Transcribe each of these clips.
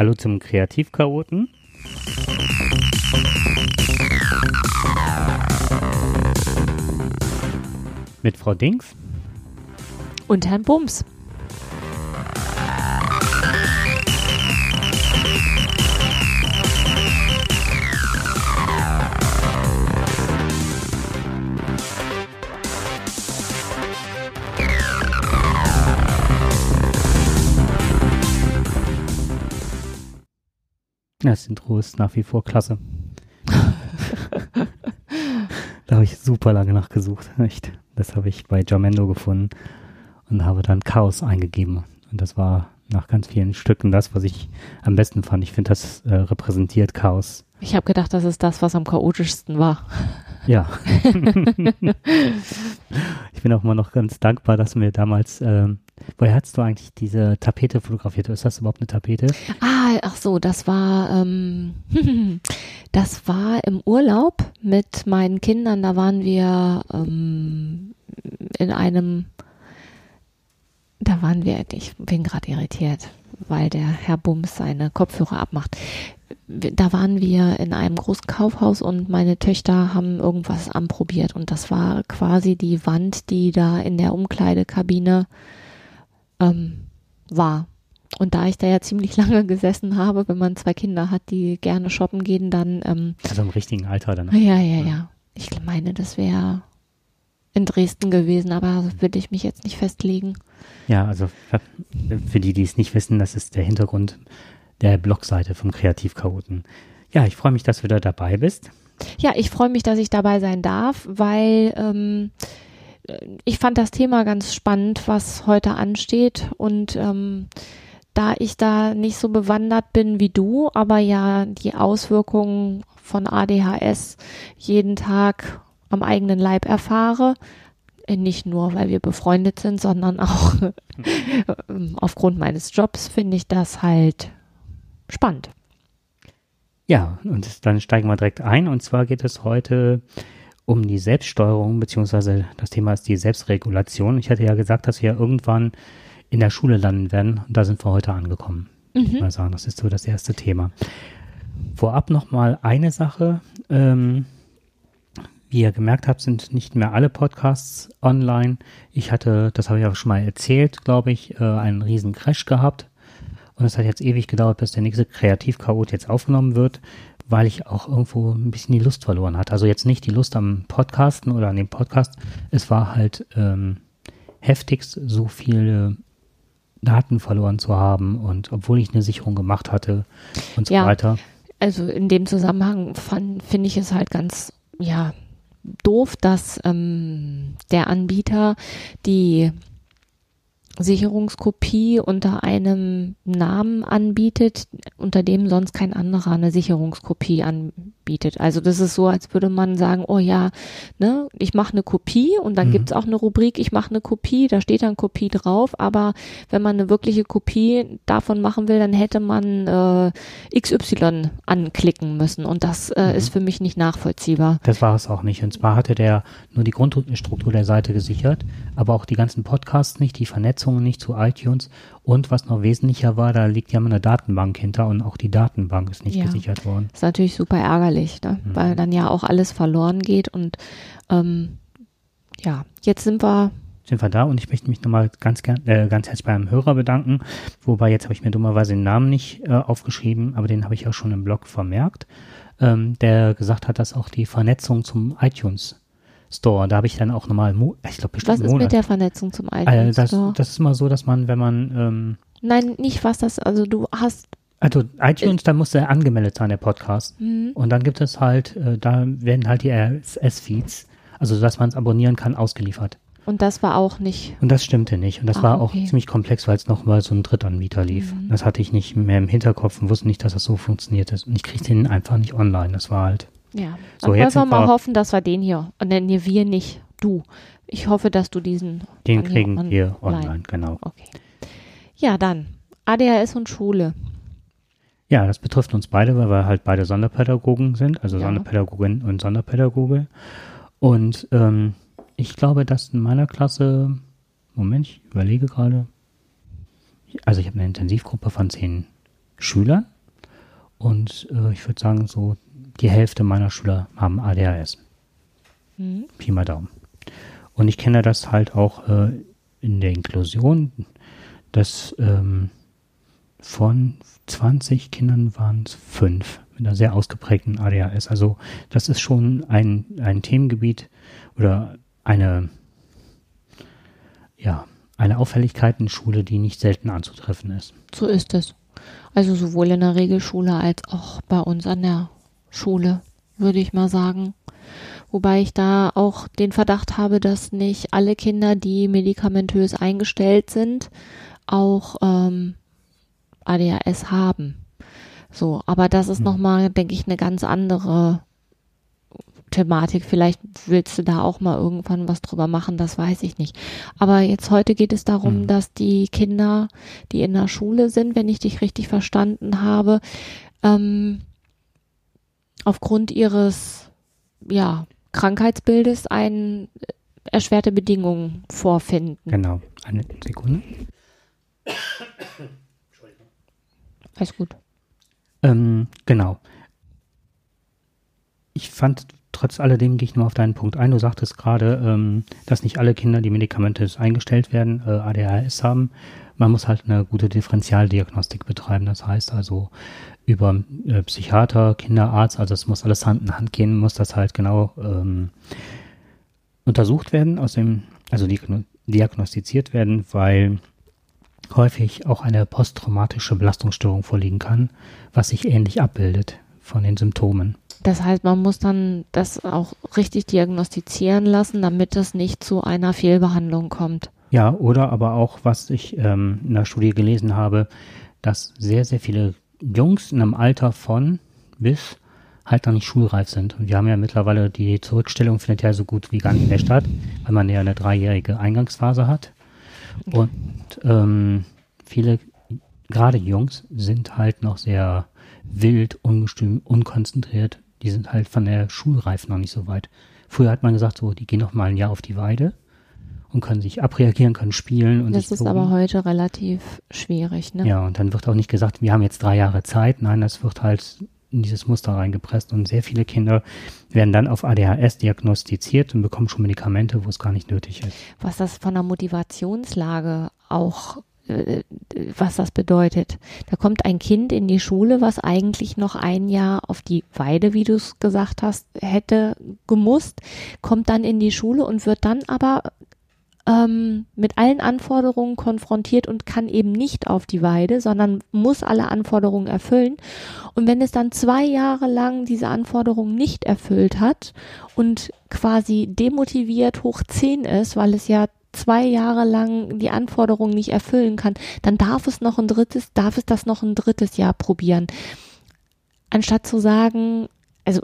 Hallo zum Kreativchaoten. Mit Frau Dings. Und Herrn Bums. Intro ist nach wie vor klasse. da habe ich super lange nachgesucht. Echt. Das habe ich bei Jamendo gefunden und habe dann Chaos eingegeben. Und das war nach ganz vielen Stücken das, was ich am besten fand. Ich finde, das äh, repräsentiert Chaos. Ich habe gedacht, das ist das, was am chaotischsten war. Ja. ich bin auch immer noch ganz dankbar, dass mir damals ähm, Woher hast du eigentlich diese Tapete fotografiert? Ist das überhaupt eine Tapete? Ah, ach so, das war, ähm, das war im Urlaub mit meinen Kindern. Da waren wir ähm, in einem, da waren wir, ich bin gerade irritiert, weil der Herr Bums seine Kopfhörer abmacht. Da waren wir in einem großen Kaufhaus und meine Töchter haben irgendwas anprobiert und das war quasi die Wand, die da in der Umkleidekabine ähm, war. Und da ich da ja ziemlich lange gesessen habe, wenn man zwei Kinder hat, die gerne shoppen gehen, dann. Ähm, also im richtigen Alter dann. Ja, ja, ja. Ich meine, das wäre in Dresden gewesen, aber würde ich mich jetzt nicht festlegen. Ja, also für die, die es nicht wissen, das ist der Hintergrund der Blogseite vom Kreativchaoten. Ja, ich freue mich, dass du da dabei bist. Ja, ich freue mich, dass ich dabei sein darf, weil ähm, ich fand das Thema ganz spannend, was heute ansteht. Und ähm, da ich da nicht so bewandert bin wie du, aber ja die Auswirkungen von ADHS jeden Tag am eigenen Leib erfahre, äh, nicht nur, weil wir befreundet sind, sondern auch aufgrund meines Jobs finde ich das halt spannend. Ja, und dann steigen wir direkt ein. Und zwar geht es heute um die Selbststeuerung, beziehungsweise das Thema ist die Selbstregulation. Ich hatte ja gesagt, dass wir irgendwann in der Schule landen werden. Und da sind wir heute angekommen. Mhm. Ich mal sagen, das ist so das erste Thema. Vorab nochmal eine Sache. Ähm, wie ihr gemerkt habt, sind nicht mehr alle Podcasts online. Ich hatte, das habe ich auch schon mal erzählt, glaube ich, äh, einen riesen Crash gehabt. Und es hat jetzt ewig gedauert, bis der nächste Kreativchaot jetzt aufgenommen wird weil ich auch irgendwo ein bisschen die Lust verloren hatte. Also jetzt nicht die Lust am Podcasten oder an dem Podcast. Es war halt ähm, heftigst, so viele Daten verloren zu haben und obwohl ich eine Sicherung gemacht hatte und so ja, weiter. Also in dem Zusammenhang finde ich es halt ganz, ja, doof, dass ähm, der Anbieter die Sicherungskopie unter einem Namen anbietet, unter dem sonst kein anderer eine Sicherungskopie anbietet. Also das ist so, als würde man sagen, oh ja, ne, ich mache eine Kopie und dann mhm. gibt's auch eine Rubrik, ich mache eine Kopie, da steht dann Kopie drauf, aber wenn man eine wirkliche Kopie davon machen will, dann hätte man äh, XY anklicken müssen und das äh, mhm. ist für mich nicht nachvollziehbar. Das war es auch nicht. Und zwar hatte der nur die Grundstruktur der Seite gesichert, aber auch die ganzen Podcasts nicht, die Vernetzung nicht zu iTunes. Und was noch wesentlicher war, da liegt ja mal eine Datenbank hinter und auch die Datenbank ist nicht ja. gesichert worden. Das ist natürlich super ärgerlich, ne? mhm. weil dann ja auch alles verloren geht. Und ähm, ja, jetzt sind wir sind wir da und ich möchte mich nochmal ganz, äh, ganz herzlich beim Hörer bedanken. Wobei jetzt habe ich mir dummerweise den Namen nicht äh, aufgeschrieben, aber den habe ich auch schon im Blog vermerkt, ähm, der gesagt hat, dass auch die Vernetzung zum iTunes Store. Da habe ich dann auch nochmal, ich glaube bestimmt Was ist Monat. mit der Vernetzung zum iTunes also das, Store? Das ist immer so, dass man, wenn man ähm, Nein, nicht was das, also du hast also iTunes, äh, da muss er angemeldet sein, der Podcast. Mhm. Und dann gibt es halt, äh, da werden halt die RSS-Feeds, also dass man es abonnieren kann, ausgeliefert. Und das war auch nicht. Und das stimmte nicht. Und das ah, war auch okay. ziemlich komplex, weil es noch mal so ein Drittanbieter lief. Mhm. Das hatte ich nicht mehr im Hinterkopf und wusste nicht, dass das so funktioniert ist. Und ich kriegte den einfach nicht online. Das war halt. Ja, so, jetzt wollen wir mal hoffen, dass wir den hier, und dann wir nicht, du. Ich hoffe, dass du diesen. Den kriegen on wir online, genau. Okay. Ja, dann. ADHS und Schule. Ja, das betrifft uns beide, weil wir halt beide Sonderpädagogen sind, also ja. Sonderpädagogin und Sonderpädagoge. Und ähm, ich glaube, dass in meiner Klasse, Moment, ich überlege gerade, also ich habe eine Intensivgruppe von zehn Schülern. Und äh, ich würde sagen, so die Hälfte meiner Schüler haben ADHS. Mhm. Pi mal Daumen. Und ich kenne das halt auch äh, in der Inklusion, dass ähm, von 20 Kindern waren es fünf mit einer sehr ausgeprägten ADHS. Also das ist schon ein, ein Themengebiet oder eine, ja, eine Auffälligkeit in Schule, die nicht selten anzutreffen ist. So ist es. Also sowohl in der Regelschule als auch bei uns an der Schule, würde ich mal sagen. Wobei ich da auch den Verdacht habe, dass nicht alle Kinder, die medikamentös eingestellt sind, auch ähm, ADHS haben. So, aber das ist hm. nochmal, denke ich, eine ganz andere Thematik. Vielleicht willst du da auch mal irgendwann was drüber machen, das weiß ich nicht. Aber jetzt heute geht es darum, mhm. dass die Kinder, die in der Schule sind, wenn ich dich richtig verstanden habe, ähm, aufgrund ihres ja, Krankheitsbildes ein äh, erschwerte Bedingungen vorfinden. Genau. Eine Sekunde. Alles gut. Ähm, genau. Ich fand, trotz alledem gehe ich nur auf deinen Punkt ein. Du sagtest gerade, ähm, dass nicht alle Kinder, die Medikamente eingestellt werden, äh, ADHS haben. Man muss halt eine gute Differentialdiagnostik betreiben. Das heißt also über äh, Psychiater, Kinderarzt, also es muss alles Hand in Hand gehen, muss das halt genau ähm, untersucht werden, aus dem, also diagnostiziert werden, weil häufig auch eine posttraumatische Belastungsstörung vorliegen kann, was sich ähnlich abbildet von den Symptomen. Das heißt, man muss dann das auch richtig diagnostizieren lassen, damit es nicht zu einer Fehlbehandlung kommt. Ja, oder aber auch, was ich ähm, in der Studie gelesen habe, dass sehr, sehr viele Jungs in einem Alter von bis halt noch nicht schulreif sind. Und wir haben ja mittlerweile die Zurückstellung findet ja so gut wie gar nicht mehr statt, weil man ja eine dreijährige Eingangsphase hat. Und ähm, viele, gerade Jungs, sind halt noch sehr wild, ungestüm, unkonzentriert. Die sind halt von der Schulreife noch nicht so weit. Früher hat man gesagt, so, die gehen noch mal ein Jahr auf die Weide und können sich abreagieren, können spielen. Und das ist toben. aber heute relativ schwierig, ne? Ja, und dann wird auch nicht gesagt, wir haben jetzt drei Jahre Zeit. Nein, das wird halt in dieses Muster reingepresst und sehr viele Kinder werden dann auf ADHS diagnostiziert und bekommen schon Medikamente, wo es gar nicht nötig ist. Was das von der Motivationslage auch was das bedeutet. Da kommt ein Kind in die Schule, was eigentlich noch ein Jahr auf die Weide, wie du es gesagt hast, hätte gemusst, kommt dann in die Schule und wird dann aber ähm, mit allen Anforderungen konfrontiert und kann eben nicht auf die Weide, sondern muss alle Anforderungen erfüllen. Und wenn es dann zwei Jahre lang diese Anforderungen nicht erfüllt hat und quasi demotiviert hoch zehn ist, weil es ja zwei Jahre lang die Anforderungen nicht erfüllen kann, dann darf es noch ein drittes, darf es das noch ein drittes Jahr probieren. Anstatt zu sagen, also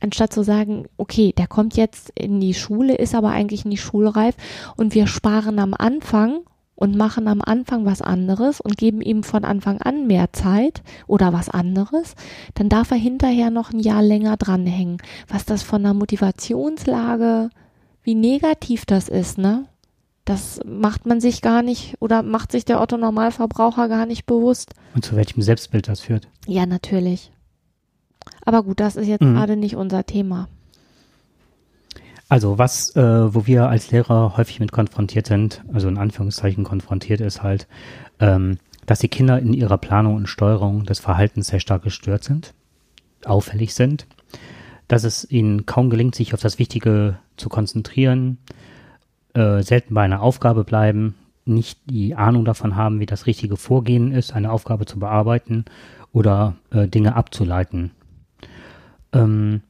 anstatt zu sagen, okay, der kommt jetzt in die Schule, ist aber eigentlich nicht schulreif und wir sparen am Anfang und machen am Anfang was anderes und geben ihm von Anfang an mehr Zeit oder was anderes, dann darf er hinterher noch ein Jahr länger dranhängen. Was das von der Motivationslage, wie negativ das ist, ne? Das macht man sich gar nicht oder macht sich der Otto Normalverbraucher gar nicht bewusst. Und zu welchem Selbstbild das führt. Ja, natürlich. Aber gut, das ist jetzt mhm. gerade nicht unser Thema. Also was, äh, wo wir als Lehrer häufig mit konfrontiert sind, also in Anführungszeichen konfrontiert ist halt, ähm, dass die Kinder in ihrer Planung und Steuerung des Verhaltens sehr stark gestört sind, auffällig sind, dass es ihnen kaum gelingt, sich auf das Wichtige zu konzentrieren, äh, selten bei einer Aufgabe bleiben, nicht die Ahnung davon haben, wie das richtige Vorgehen ist, eine Aufgabe zu bearbeiten oder äh, Dinge abzuleiten. Ähm,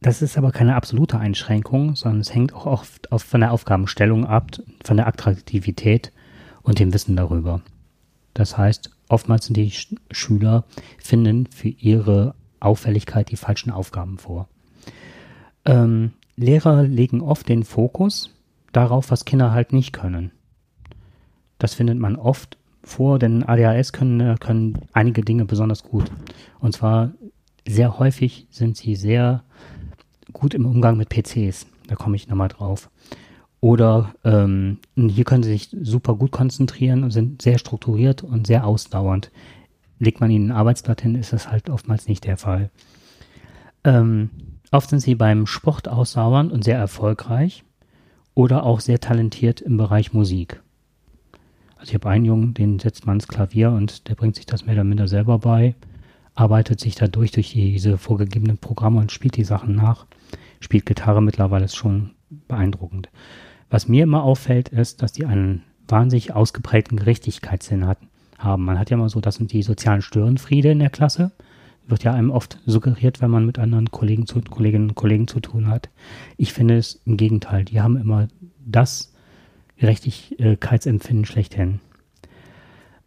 das ist aber keine absolute Einschränkung, sondern es hängt auch oft auf, von der Aufgabenstellung ab, von der Attraktivität und dem Wissen darüber. Das heißt, oftmals sind die Sch Schüler finden für ihre Auffälligkeit die falschen Aufgaben vor. Ähm, Lehrer legen oft den Fokus darauf, was Kinder halt nicht können. Das findet man oft vor, denn ADHS können, können einige Dinge besonders gut. Und zwar sehr häufig sind sie sehr gut im Umgang mit PCs. Da komme ich nochmal drauf. Oder ähm, hier können sie sich super gut konzentrieren und sind sehr strukturiert und sehr ausdauernd. legt man ihnen ein Arbeitsblatt hin, ist das halt oftmals nicht der Fall. Ähm, oft sind sie beim Sport aussauernd und sehr erfolgreich oder auch sehr talentiert im Bereich Musik. Also ich habe einen Jungen, den setzt man ins Klavier und der bringt sich das mehr oder minder selber bei, arbeitet sich dadurch durch diese vorgegebenen Programme und spielt die Sachen nach. Spielt Gitarre mittlerweile ist schon beeindruckend. Was mir immer auffällt, ist, dass die einen wahnsinnig ausgeprägten Gerechtigkeitssinn haben. Man hat ja immer so, das sind die sozialen Störenfriede in der Klasse. Wird ja einem oft suggeriert, wenn man mit anderen Kollegen zu, Kolleginnen und Kollegen zu tun hat. Ich finde es im Gegenteil. Die haben immer das Gerechtigkeitsempfinden schlechthin.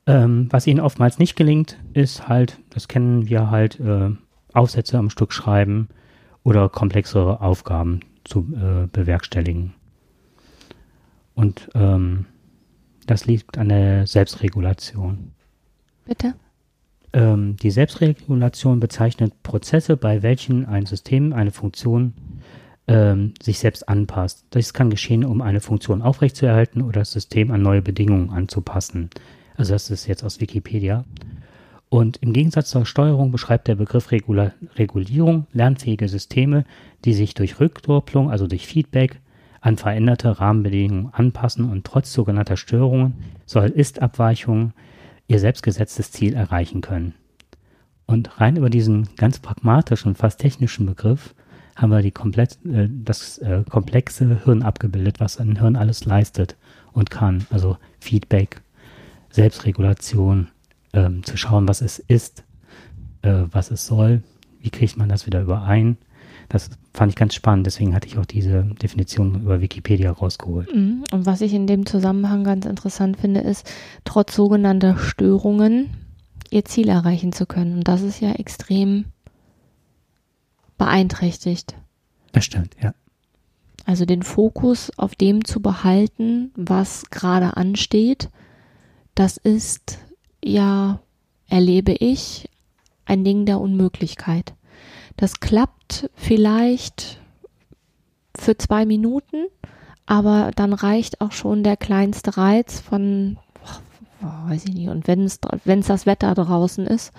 Ähm, was ihnen oftmals nicht gelingt, ist halt, das kennen wir halt, äh, Aufsätze am Stück schreiben oder komplexere Aufgaben zu äh, bewerkstelligen. Und ähm, das liegt an der Selbstregulation. Bitte? Ähm, die Selbstregulation bezeichnet Prozesse, bei welchen ein System, eine Funktion ähm, sich selbst anpasst. Das kann geschehen, um eine Funktion aufrechtzuerhalten oder das System an neue Bedingungen anzupassen. Also das ist jetzt aus Wikipedia. Und im Gegensatz zur Steuerung beschreibt der Begriff Regula Regulierung lernfähige Systeme, die sich durch Rückdopplung, also durch Feedback, an veränderte Rahmenbedingungen anpassen und trotz sogenannter Störungen, soll Ist-Abweichungen, ihr selbstgesetztes Ziel erreichen können. Und rein über diesen ganz pragmatischen, fast technischen Begriff haben wir die komplett, äh, das äh, komplexe Hirn abgebildet, was ein Hirn alles leistet und kann. Also Feedback, Selbstregulation, ähm, zu schauen, was es ist, äh, was es soll, wie kriegt man das wieder überein. Das fand ich ganz spannend, deswegen hatte ich auch diese Definition über Wikipedia rausgeholt. Mhm. Und was ich in dem Zusammenhang ganz interessant finde, ist, trotz sogenannter Störungen ihr Ziel erreichen zu können. Und das ist ja extrem beeinträchtigt. Das stimmt, ja. Also den Fokus auf dem zu behalten, was gerade ansteht, das ist ja, erlebe ich, ein Ding der Unmöglichkeit. Das klappt vielleicht für zwei Minuten, aber dann reicht auch schon der kleinste Reiz von, oh, weiß ich nicht, und wenn es das Wetter draußen ist,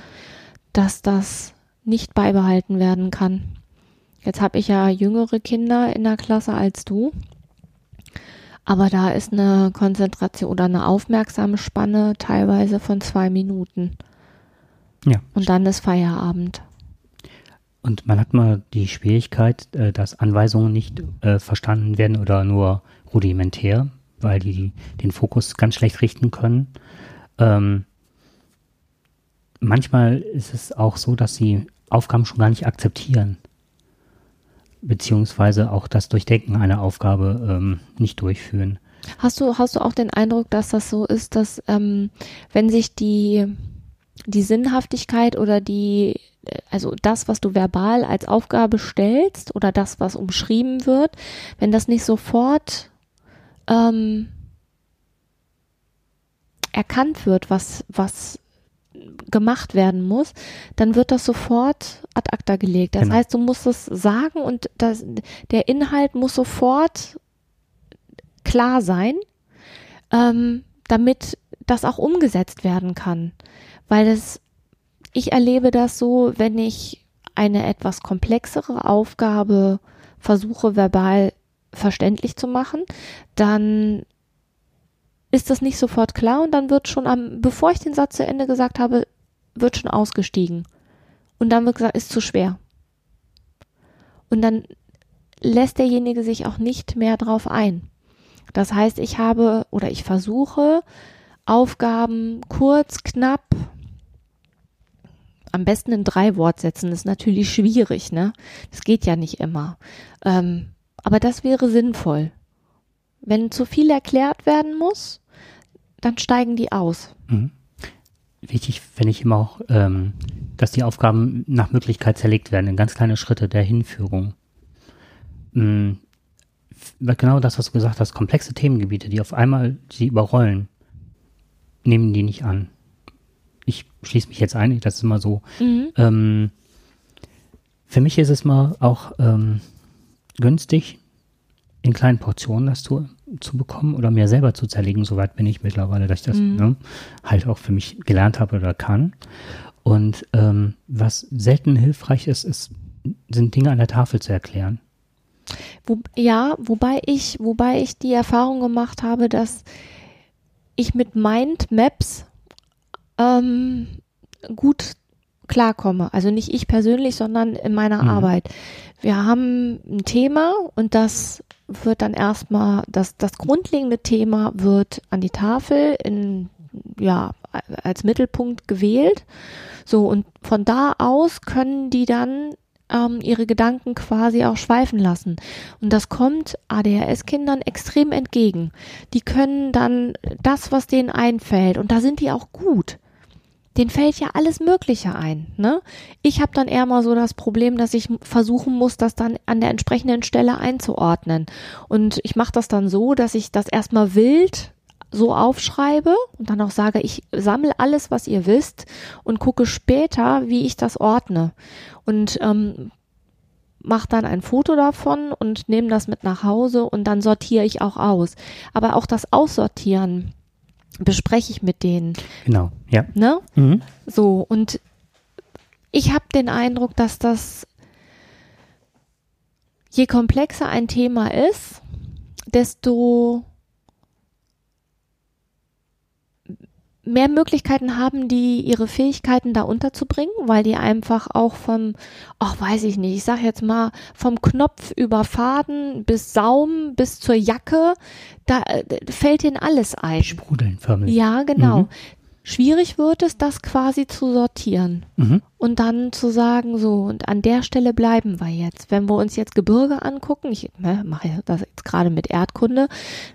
dass das nicht beibehalten werden kann. Jetzt habe ich ja jüngere Kinder in der Klasse als du. Aber da ist eine Konzentration oder eine aufmerksame Spanne teilweise von zwei Minuten. Ja. Und dann ist Feierabend. Und man hat mal die Schwierigkeit, äh, dass Anweisungen nicht äh, verstanden werden oder nur rudimentär, weil die den Fokus ganz schlecht richten können. Ähm, manchmal ist es auch so, dass sie Aufgaben schon gar nicht akzeptieren beziehungsweise auch das Durchdenken einer Aufgabe ähm, nicht durchführen. Hast du, hast du auch den Eindruck, dass das so ist, dass ähm, wenn sich die, die Sinnhaftigkeit oder die, also das, was du verbal als Aufgabe stellst oder das, was umschrieben wird, wenn das nicht sofort ähm, erkannt wird, was, was gemacht werden muss, dann wird das sofort ad acta gelegt. Das genau. heißt, du musst es sagen und das, der Inhalt muss sofort klar sein, ähm, damit das auch umgesetzt werden kann. Weil es, ich erlebe das so, wenn ich eine etwas komplexere Aufgabe versuche verbal verständlich zu machen, dann ist das nicht sofort klar und dann wird schon am, bevor ich den Satz zu Ende gesagt habe, wird schon ausgestiegen. Und dann wird gesagt, ist zu schwer. Und dann lässt derjenige sich auch nicht mehr drauf ein. Das heißt, ich habe oder ich versuche Aufgaben kurz, knapp, am besten in drei Wortsätzen. Ist natürlich schwierig, ne? Das geht ja nicht immer. Ähm, aber das wäre sinnvoll. Wenn zu viel erklärt werden muss, dann steigen die aus. Mhm. Wichtig finde ich immer auch, ähm, dass die Aufgaben nach Möglichkeit zerlegt werden in ganz kleine Schritte der Hinführung. Mhm. Genau das, was du gesagt hast, komplexe Themengebiete, die auf einmal sie überrollen, nehmen die nicht an. Ich schließe mich jetzt ein, das ist immer so. Mhm. Ähm, für mich ist es mal auch ähm, günstig, in kleinen Portionen das zu zu bekommen oder mir selber zu zerlegen. Soweit bin ich mittlerweile, dass ich das Mhm. ne, halt auch für mich gelernt habe oder kann. Und ähm, was selten hilfreich ist, ist, sind Dinge an der Tafel zu erklären. Wo, ja, wobei ich, wobei ich die Erfahrung gemacht habe, dass ich mit Mindmaps ähm, gut klarkomme. Also nicht ich persönlich, sondern in meiner Mhm. Arbeit. Wir haben ein Thema und das wird dann erstmal, das, das grundlegende Thema wird an die Tafel in, ja, als Mittelpunkt gewählt. So, und von da aus können die dann ähm, ihre Gedanken quasi auch schweifen lassen. Und das kommt ADHS-Kindern extrem entgegen. Die können dann das, was denen einfällt, und da sind die auch gut. Den fällt ja alles Mögliche ein. Ne? Ich habe dann eher mal so das Problem, dass ich versuchen muss, das dann an der entsprechenden Stelle einzuordnen. Und ich mache das dann so, dass ich das erstmal wild so aufschreibe und dann auch sage, ich sammle alles, was ihr wisst und gucke später, wie ich das ordne. Und ähm, mache dann ein Foto davon und nehme das mit nach Hause und dann sortiere ich auch aus. Aber auch das Aussortieren bespreche ich mit denen. Genau, ja. Ne? Mhm. So, und ich habe den Eindruck, dass das, je komplexer ein Thema ist, desto mehr Möglichkeiten haben die, ihre Fähigkeiten da unterzubringen, weil die einfach auch vom, ach weiß ich nicht, ich sag jetzt mal, vom Knopf über Faden bis Saum bis zur Jacke, da äh, fällt ihnen alles ein. Sprudeln förmlich. Ja, genau. Mhm. Schwierig wird es, das quasi zu sortieren Mhm. und dann zu sagen, so, und an der Stelle bleiben wir jetzt. Wenn wir uns jetzt Gebirge angucken, ich ne, mache das jetzt gerade mit Erdkunde,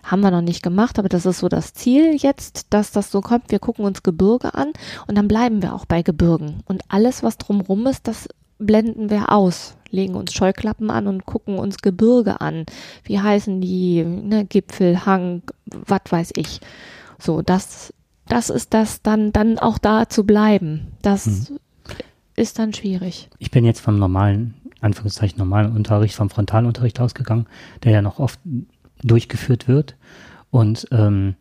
haben wir noch nicht gemacht, aber das ist so das Ziel jetzt, dass das so kommt. Wir gucken uns Gebirge an und dann bleiben wir auch bei Gebirgen. Und alles, was drumrum ist, das blenden wir aus, legen uns Scheuklappen an und gucken uns Gebirge an. Wie heißen die, ne, Gipfel, Hang, was weiß ich. So, das, das ist das dann, dann auch da zu bleiben. Das ist dann schwierig. Ich bin jetzt vom normalen, Anführungszeichen normalen Unterricht, vom Frontalunterricht ausgegangen, der ja noch oft durchgeführt wird und ähm,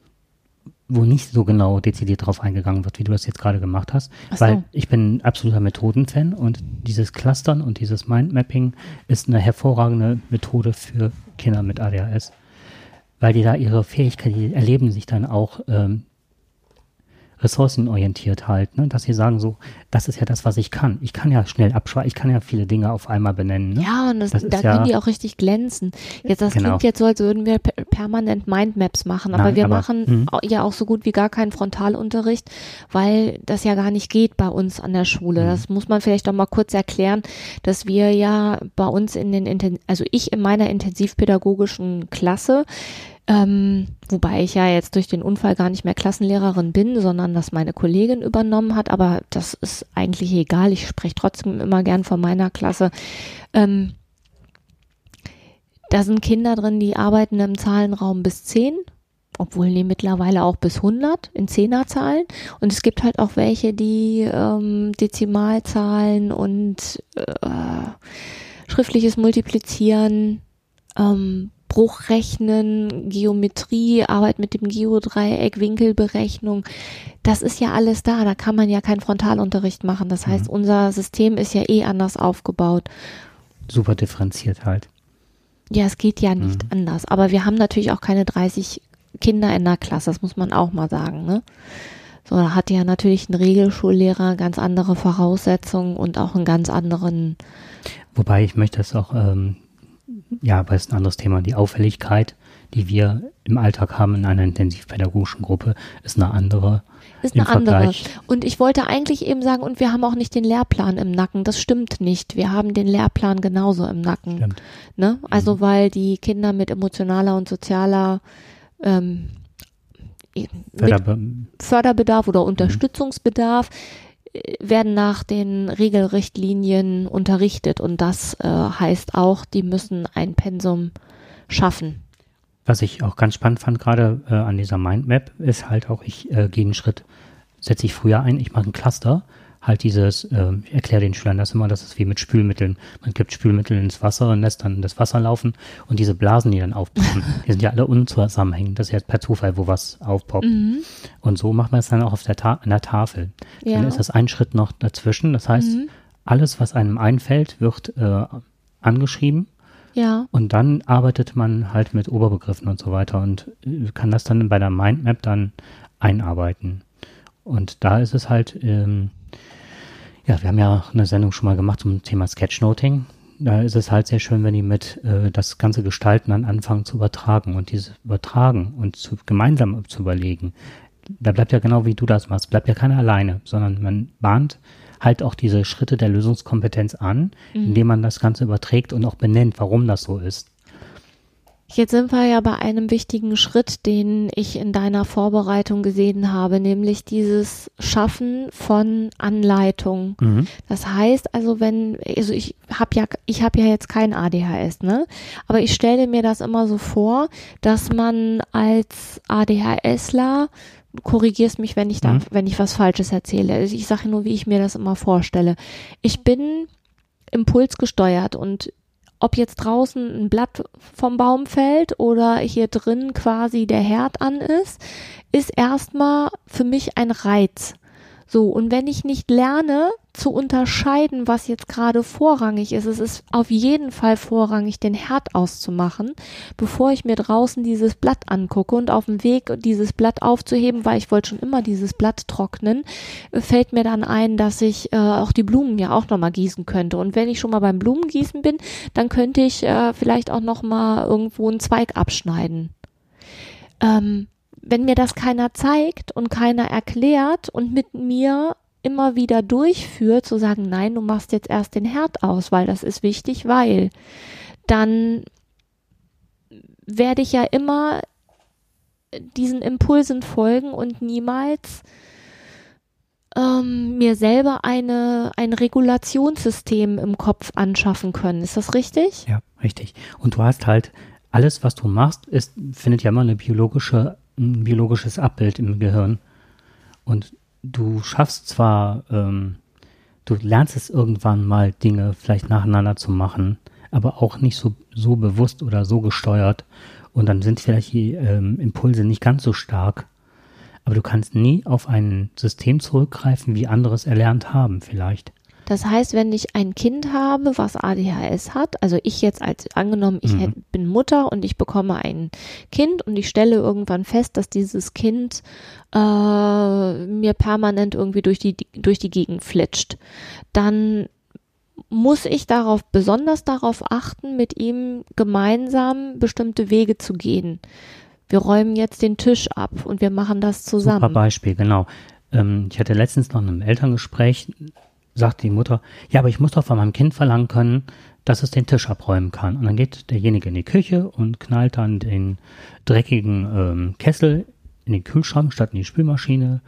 wo nicht so genau dezidiert drauf eingegangen wird, wie du das jetzt gerade gemacht hast. So. Weil ich bin ein absoluter Methodenfan und dieses Clustern und dieses Mindmapping ist eine hervorragende Methode für Kinder mit ADHS. Weil die da ihre Fähigkeit, die erleben sich dann auch ähm, ressourcenorientiert halt, ne? dass sie sagen so, das ist ja das, was ich kann. Ich kann ja schnell abschweifen, ich kann ja viele Dinge auf einmal benennen. Ne? Ja, und das, Das da ja- können die auch richtig glänzen. Jetzt, das Genau. klingt jetzt so, als würden wir per permanent Mindmaps machen, aber Nein, wir aber- machen mhm. au- ja auch so gut wie gar keinen Frontalunterricht, weil das ja gar nicht geht bei uns an der Schule. Mhm. Das muss man vielleicht doch mal kurz erklären, dass wir ja bei uns in den, Inten also ich in meiner intensivpädagogischen Klasse, ähm, wobei ich ja jetzt durch den Unfall gar nicht mehr Klassenlehrerin bin, sondern das meine Kollegin übernommen hat, aber das ist eigentlich egal. Ich spreche trotzdem immer gern von meiner Klasse. Ähm, da sind Kinder drin, die arbeiten im Zahlenraum bis 10, obwohl die mittlerweile auch bis 100 in Zehnerzahlen. Und es gibt halt auch welche, die ähm, Dezimalzahlen und äh, schriftliches Multiplizieren, ähm, Bruchrechnen, Geometrie, Arbeit mit dem Geodreieck, Winkelberechnung. Das ist ja alles da. Da kann man ja keinen Frontalunterricht machen. Das heißt, unser System ist ja eh anders aufgebaut. Super differenziert halt. Ja, es geht ja nicht anders. Aber wir haben natürlich auch keine 30 Kinder in der Klasse, das muss man auch mal sagen. Ne? So, da hat ja natürlich ein Regelschullehrer ganz andere Voraussetzungen und auch einen ganz anderen. Wobei ich möchte es auch, ähm, ja, aber es ist ein anderes Thema. Die Auffälligkeit, die wir im Alltag haben in einer intensivpädagogischen Gruppe, ist eine andere. Ist eine andere. Und ich wollte eigentlich eben sagen, und wir haben auch nicht den Lehrplan im Nacken. Das stimmt nicht. Wir haben den Lehrplan genauso im Nacken. Stimmt. Ne? Also weil die Kinder mit emotionaler und sozialer ähm, mit Förderbe Förderbedarf oder Unterstützungsbedarf äh, werden nach den Regelrichtlinien unterrichtet und das äh, heißt auch, die müssen ein Pensum schaffen. Was ich auch ganz spannend fand gerade äh, an dieser Mindmap, ist halt auch, ich äh, gehe einen Schritt, setze ich früher ein, ich mache ein Cluster, halt dieses, äh, ich erkläre den Schülern das immer, das ist wie mit Spülmitteln. Man gibt Spülmittel ins Wasser und lässt dann das Wasser laufen und diese Blasen, die dann aufpoppen, die sind ja alle unzusammenhängend. Das ist ja per Zufall, wo was aufpoppt. Mhm. Und so macht man es dann auch auf der Ta an der Tafel. Ja. Dann ist das ein Schritt noch dazwischen. Das heißt, mhm. alles, was einem einfällt, wird äh, angeschrieben. Ja. Und dann arbeitet man halt mit Oberbegriffen und so weiter und äh, kann das dann bei der Mindmap dann einarbeiten. Und da ist es halt, ähm, ja, wir haben ja eine Sendung schon mal gemacht zum Thema Sketchnoting. Da ist es halt sehr schön, wenn die mit äh, das ganze Gestalten dann anfangen zu übertragen und dieses Übertragen und zu, gemeinsam zu überlegen. Da bleibt ja genau wie du das machst, bleibt ja keiner alleine, sondern man bahnt halt auch diese Schritte der Lösungskompetenz an, mhm. indem man das Ganze überträgt und auch benennt, warum das so ist. Jetzt sind wir ja bei einem wichtigen Schritt, den ich in deiner Vorbereitung gesehen habe, nämlich dieses Schaffen von Anleitung. Mhm. Das heißt also, wenn also ich habe ja ich habe ja jetzt kein ADHS, ne? Aber ich stelle mir das immer so vor, dass man als ADHSler korrigierst mich, wenn ich da, mhm. wenn ich was Falsches erzähle. Also ich sage nur, wie ich mir das immer vorstelle. Ich bin impulsgesteuert und ob jetzt draußen ein Blatt vom Baum fällt oder hier drin quasi der Herd an ist, ist erstmal für mich ein Reiz. So, und wenn ich nicht lerne zu unterscheiden, was jetzt gerade vorrangig ist, es ist auf jeden Fall vorrangig, den Herd auszumachen, bevor ich mir draußen dieses Blatt angucke und auf dem Weg dieses Blatt aufzuheben, weil ich wollte schon immer dieses Blatt trocknen, fällt mir dann ein, dass ich äh, auch die Blumen ja auch nochmal gießen könnte. Und wenn ich schon mal beim Blumengießen bin, dann könnte ich äh, vielleicht auch nochmal irgendwo einen Zweig abschneiden. Ähm, wenn mir das keiner zeigt und keiner erklärt und mit mir immer wieder durchführt, zu sagen, nein, du machst jetzt erst den Herd aus, weil das ist wichtig, weil dann werde ich ja immer diesen Impulsen folgen und niemals ähm, mir selber eine, ein Regulationssystem im Kopf anschaffen können. Ist das richtig? Ja, richtig. Und du hast halt alles, was du machst, ist, findet ja immer eine biologische ein biologisches Abbild im Gehirn. Und du schaffst zwar, ähm, du lernst es irgendwann mal, Dinge vielleicht nacheinander zu machen, aber auch nicht so, so bewusst oder so gesteuert. Und dann sind vielleicht die ähm, Impulse nicht ganz so stark. Aber du kannst nie auf ein System zurückgreifen, wie andere es erlernt haben, vielleicht. Das heißt, wenn ich ein Kind habe, was ADHS hat, also ich jetzt als angenommen, ich mhm. bin Mutter und ich bekomme ein Kind und ich stelle irgendwann fest, dass dieses Kind äh, mir permanent irgendwie durch die durch die Gegend flitscht, dann muss ich darauf besonders darauf achten, mit ihm gemeinsam bestimmte Wege zu gehen. Wir räumen jetzt den Tisch ab und wir machen das zusammen. Super Beispiel, genau. Ähm, ich hatte letztens noch ein Elterngespräch, sagt die Mutter, ja, aber ich muss doch von meinem Kind verlangen können, dass es den Tisch abräumen kann. Und dann geht derjenige in die Küche und knallt dann den dreckigen ähm, Kessel in den Kühlschrank statt in die Spülmaschine,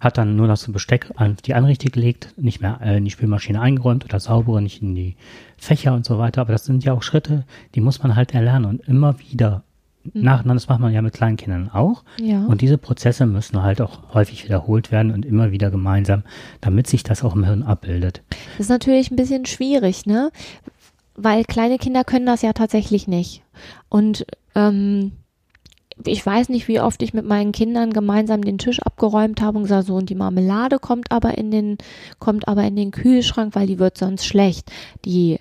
hat dann nur das Besteck an die Anrichte gelegt, nicht mehr äh, in die Spülmaschine eingeräumt oder saubere nicht in die Fächer und so weiter. Aber das sind ja auch Schritte, die muss man halt erlernen und immer wieder. Nacheinander. Das macht man ja mit kleinen Kindern auch. Ja. Und diese Prozesse müssen halt auch häufig wiederholt werden und immer wieder gemeinsam, damit sich das auch im Hirn abbildet. Das ist natürlich ein bisschen schwierig, ne? Weil kleine Kinder können das ja tatsächlich nicht. Und ähm, ich weiß nicht, wie oft ich mit meinen Kindern gemeinsam den Tisch abgeräumt habe und gesagt, so und die Marmelade kommt aber in den kommt aber in den Kühlschrank, weil die wird sonst schlecht. Die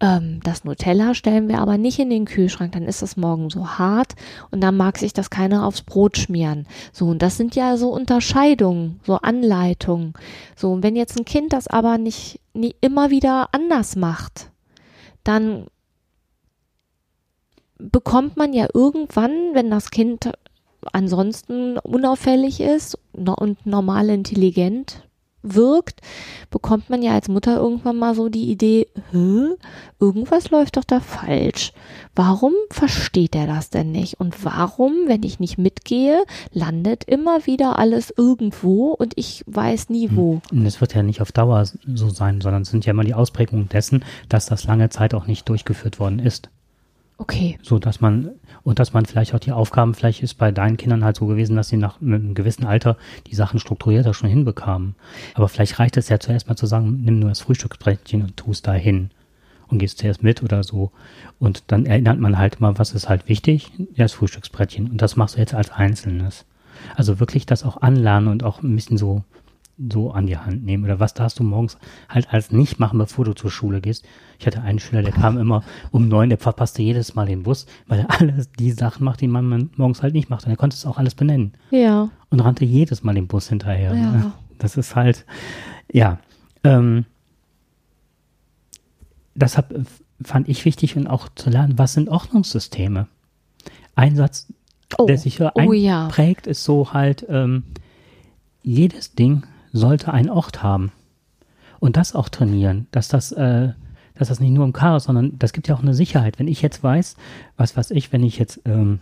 ähm, das Nutella stellen wir aber nicht in den Kühlschrank, dann ist das morgen so hart und dann mag sich das keiner aufs Brot schmieren. So, und das sind ja so Unterscheidungen, so Anleitungen. So, und wenn jetzt ein Kind das aber nicht, nie immer wieder anders macht, dann bekommt man ja irgendwann, wenn das Kind ansonsten unauffällig ist und normal intelligent wirkt, bekommt man ja als Mutter irgendwann mal so die Idee, Hä? irgendwas läuft doch da falsch. Warum versteht er das denn nicht? Und warum, wenn ich nicht mitgehe, landet immer wieder alles irgendwo und ich weiß nie wo? Und es wird ja nicht auf Dauer so sein, sondern es sind ja immer die Ausprägungen dessen, dass das lange Zeit auch nicht durchgeführt worden ist. Okay. So dass man, und dass man vielleicht auch die Aufgaben, vielleicht ist bei deinen Kindern halt so gewesen, dass sie nach einem gewissen Alter die Sachen strukturierter schon hinbekamen. Aber vielleicht reicht es ja zuerst mal zu sagen, nimm nur das Frühstücksbrettchen und tust da hin und gehst zuerst mit oder so. Und dann erinnert man halt mal, was ist halt wichtig? Ja, das Frühstücksbrettchen. Und das machst du jetzt als Einzelnes. Also wirklich das auch anlernen und auch ein bisschen so so an die Hand nehmen? Oder was darfst du morgens halt als nicht machen, bevor du zur Schule gehst? Ich hatte einen Schüler, der kam immer um neun, der verpasste jedes Mal den Bus, weil er alles die Sachen macht, die man morgens halt nicht macht. Und er konnte es auch alles benennen. Ja. Und rannte jedes Mal den Bus hinterher. Ja. Das ist halt, ja. Ähm, deshalb fand ich wichtig und auch zu lernen, was sind Ordnungssysteme? Ein Satz, Oh. der sich so Oh ja. einprägt, ist so halt, ähm, jedes Ding sollte einen Ort haben. Und das auch trainieren, dass das, äh, dass das nicht nur im Chaos, sondern das gibt ja auch eine Sicherheit. Wenn ich jetzt weiß, was weiß ich, wenn ich jetzt ähm,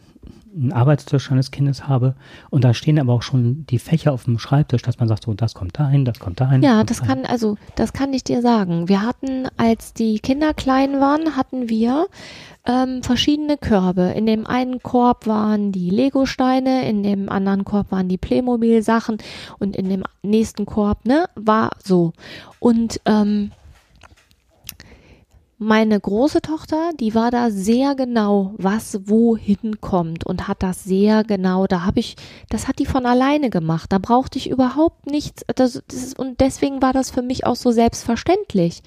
einen Arbeitstisch eines Kindes habe und da stehen aber auch schon die Fächer auf dem Schreibtisch, dass man sagt, so, das kommt dahin, das kommt dahin. Ja, das dahin. kann, also, das kann ich dir sagen. Wir hatten, als die Kinder klein waren, hatten wir ähm, verschiedene Körbe. In dem einen Korb waren die Lego-Steine, in dem anderen Korb waren die Playmobil-Sachen und in dem nächsten Korb, ne, war so. Und ähm, meine große Tochter, die war da sehr genau, was wohin kommt und hat das sehr genau, da habe ich, das hat die von alleine gemacht. Da brauchte ich überhaupt nichts. Das, das und deswegen war das für mich auch so selbstverständlich.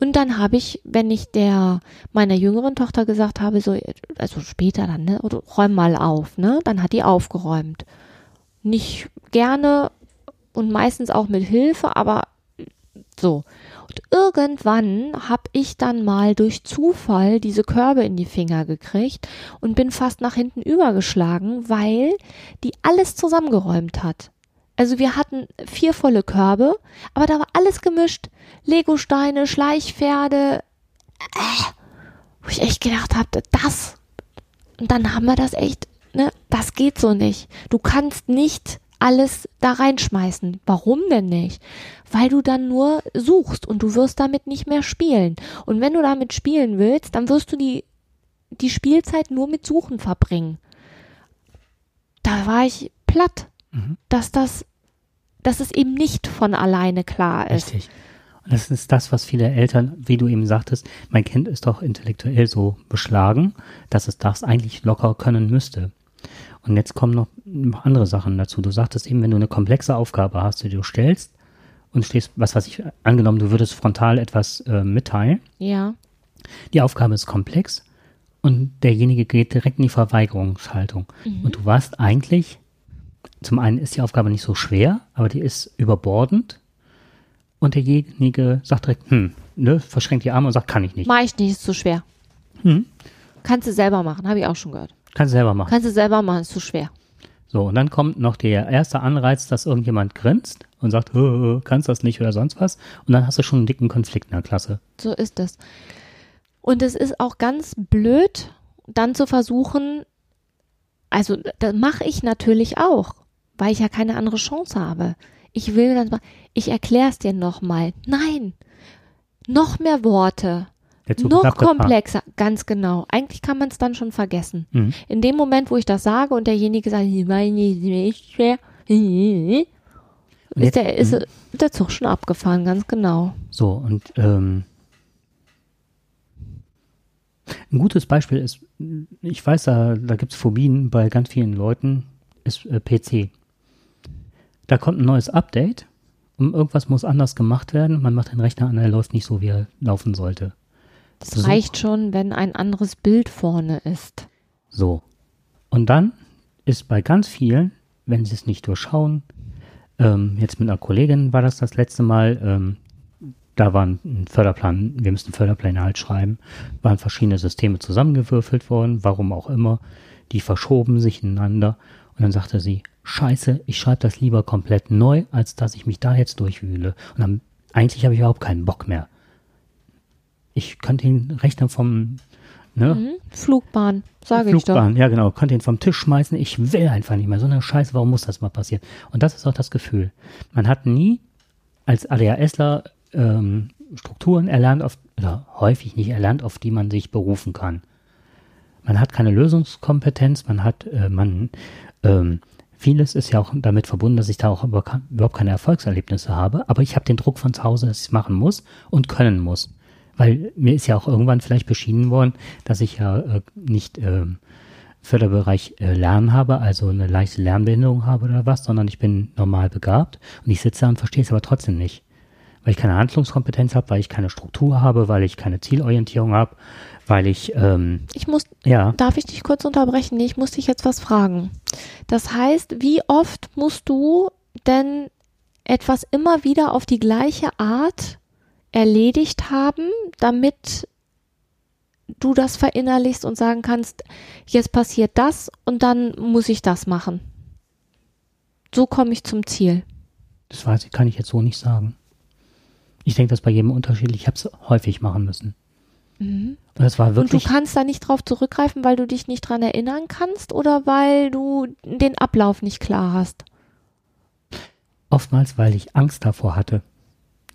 Und dann habe ich, wenn ich der meiner jüngeren Tochter gesagt habe, so, also später dann, ne, räum mal auf, ne, dann hat die aufgeräumt. Nicht gerne und meistens auch mit Hilfe, aber so. Und irgendwann habe ich dann mal durch Zufall diese Körbe in die Finger gekriegt und bin fast nach hinten übergeschlagen, weil die alles zusammengeräumt hat. Also wir hatten vier volle Körbe, aber da war alles gemischt. Legosteine, Schleichpferde. Äh, wo ich echt gedacht habe, das. Und dann haben wir das echt, ne, das geht so nicht. Du kannst nicht alles da reinschmeißen. Warum denn nicht? Weil du dann nur suchst und du wirst damit nicht mehr spielen. Und wenn du damit spielen willst, dann wirst du die, die Spielzeit nur mit Suchen verbringen. Da war ich platt, Mhm. dass das, dass es eben nicht von alleine klar ist. Richtig. Und das ist das, was viele Eltern, wie du eben sagtest, mein Kind ist doch intellektuell so beschlagen, dass es das eigentlich locker können müsste. Und jetzt kommen noch, andere Sachen dazu. Du sagtest eben, wenn du eine komplexe Aufgabe hast, die du stellst und stehst, was weiß ich, angenommen, du würdest frontal etwas äh, mitteilen, Ja, die Aufgabe ist komplex und derjenige geht direkt in die Verweigerungshaltung. Und du warst eigentlich, zum einen ist die Aufgabe nicht so schwer, aber die ist überbordend und derjenige sagt direkt, hm, ne, verschränkt die Arme und sagt, kann ich nicht. mach ich nicht, ist zu schwer. Hm. Kannst du selber machen, habe ich auch schon gehört. Kannst selber machen. Kannst du selber machen, ist zu schwer. So, und dann kommt noch der erste Anreiz, dass irgendjemand grinst und sagt, "Hö, hö, kannst das nicht oder sonst was. Und dann hast du schon einen dicken Konflikt in der Klasse. So ist es. Und es ist auch ganz blöd, dann zu versuchen, also das mache ich natürlich auch, weil ich ja keine andere Chance habe. Ich will dann, ich erkläre es dir nochmal. Nein, noch mehr Worte, Ist noch komplexer, ganz genau. Eigentlich kann man es dann schon vergessen. Mhm. In dem Moment, wo ich das sage und derjenige sagt, ich meine, ist schwer, ist der, ist der Zug schon abgefahren, ganz genau. So, und ähm, ein gutes Beispiel ist, ich weiß, da, da gibt es Phobien bei ganz vielen Leuten, ist äh, PC. Da kommt ein neues Update und irgendwas muss anders gemacht werden. Man macht den Rechner an, er läuft nicht so, wie er laufen sollte. Das So. reicht schon, wenn ein anderes Bild vorne ist. So. Und dann ist bei ganz vielen, wenn sie es nicht durchschauen, ähm, jetzt mit einer Kollegin war das das letzte Mal, ähm, da war ein Förderplan, wir müssen Förderpläne halt schreiben, waren verschiedene Systeme zusammengewürfelt worden, warum auch immer, die verschoben sich ineinander und dann sagte sie, scheiße, ich schreibe das lieber komplett neu, als dass ich mich da jetzt durchwühle. Und dann, eigentlich habe ich überhaupt keinen Bock mehr. Ich könnte den Rechner vom, ne, Mhm. Flugbahn, sage ich doch. Flugbahn, ja genau, konnte ihn vom Tisch schmeißen. Ich will einfach nicht mehr. So eine Scheiße, warum muss das mal passieren? Und das ist auch das Gefühl. Man hat nie als ADHSler ähm, Strukturen erlernt, auf, oder häufig nicht erlernt, auf die man sich berufen kann. man hat keine Lösungskompetenz, man hat, äh, man, ähm, vieles ist ja auch damit verbunden, dass ich da auch überhaupt keine Erfolgserlebnisse habe, aber ich habe den Druck von zu Hause, dass ich es machen muss und können muss. Weil mir ist ja auch irgendwann vielleicht beschieden worden, dass ich ja äh, nicht äh, Förderbereich äh, Lernen habe, also eine leichte Lernbehinderung habe oder was, sondern ich bin normal begabt und ich sitze da und verstehe es aber trotzdem nicht. Weil ich keine Handlungskompetenz habe, weil ich keine Struktur habe, weil ich keine Zielorientierung habe, weil ich ähm, Ich muss ja. Darf ich dich kurz unterbrechen? Nee, ich muss dich jetzt was fragen. Das heißt, wie oft musst du denn etwas immer wieder auf die gleiche Art erledigt haben, damit du das verinnerlichst und sagen kannst, jetzt passiert das und dann muss ich das machen. So komme ich zum Ziel. Das weiß ich, kann ich jetzt so nicht sagen. Ich denke, das bei jedem unterschiedlich. Ich habe es häufig machen müssen. Mhm. Und das war wirklich. Und du kannst da nicht drauf zurückgreifen, weil du dich nicht dran erinnern kannst oder weil du den Ablauf nicht klar hast? Oftmals, weil ich Angst davor hatte,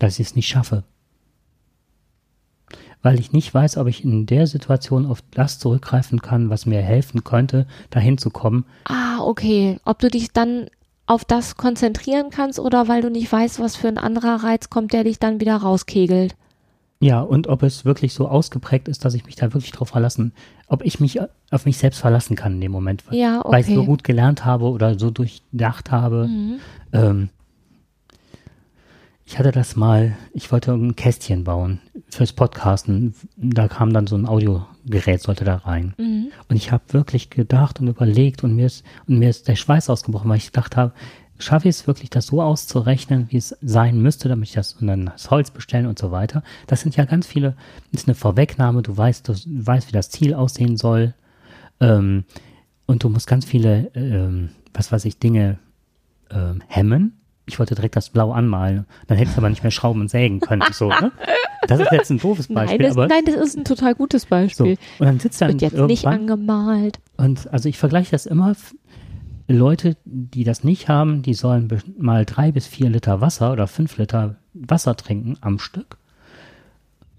dass ich es nicht schaffe weil ich nicht weiß, ob ich in der Situation auf das zurückgreifen kann, was mir helfen könnte, dahin zu kommen. Ah, okay. Ob du dich dann auf das konzentrieren kannst oder weil du nicht weißt, was für ein anderer Reiz kommt, der dich dann wieder rauskegelt. Ja, und ob es wirklich so ausgeprägt ist, dass ich mich da wirklich drauf verlassen, ob ich mich auf mich selbst verlassen kann in dem Moment, ja, okay. weil ich so gut gelernt habe oder so durchdacht habe. Mhm. Ähm, ich hatte das mal, ich wollte ein Kästchen bauen fürs Podcasten. Da kam dann so ein Audiogerät, sollte da rein. Mhm. Und ich habe wirklich gedacht und überlegt und mir ist, und mir ist der Schweiß ausgebrochen, weil ich gedacht habe, schaffe ich es wirklich, das so auszurechnen, wie es sein müsste, damit ich das und dann das Holz bestellen und so weiter. Das sind ja ganz viele, das ist eine Vorwegnahme, du weißt, du weißt, wie das Ziel aussehen soll. Ähm, und du musst ganz viele, ähm, was weiß ich, Dinge ähm, hemmen ich wollte direkt das Blau anmalen. Dann hätte ich aber nicht mehr schrauben und sägen können. So, ne? Das ist jetzt ein doofes Beispiel. Nein das, aber, nein, das ist ein total gutes Beispiel. So, und dann sitzt dann Wird jetzt nicht angemalt. Und also ich vergleiche das immer. Leute, die das nicht haben, die sollen mal drei bis vier Liter Wasser oder fünf Liter Wasser trinken am Stück,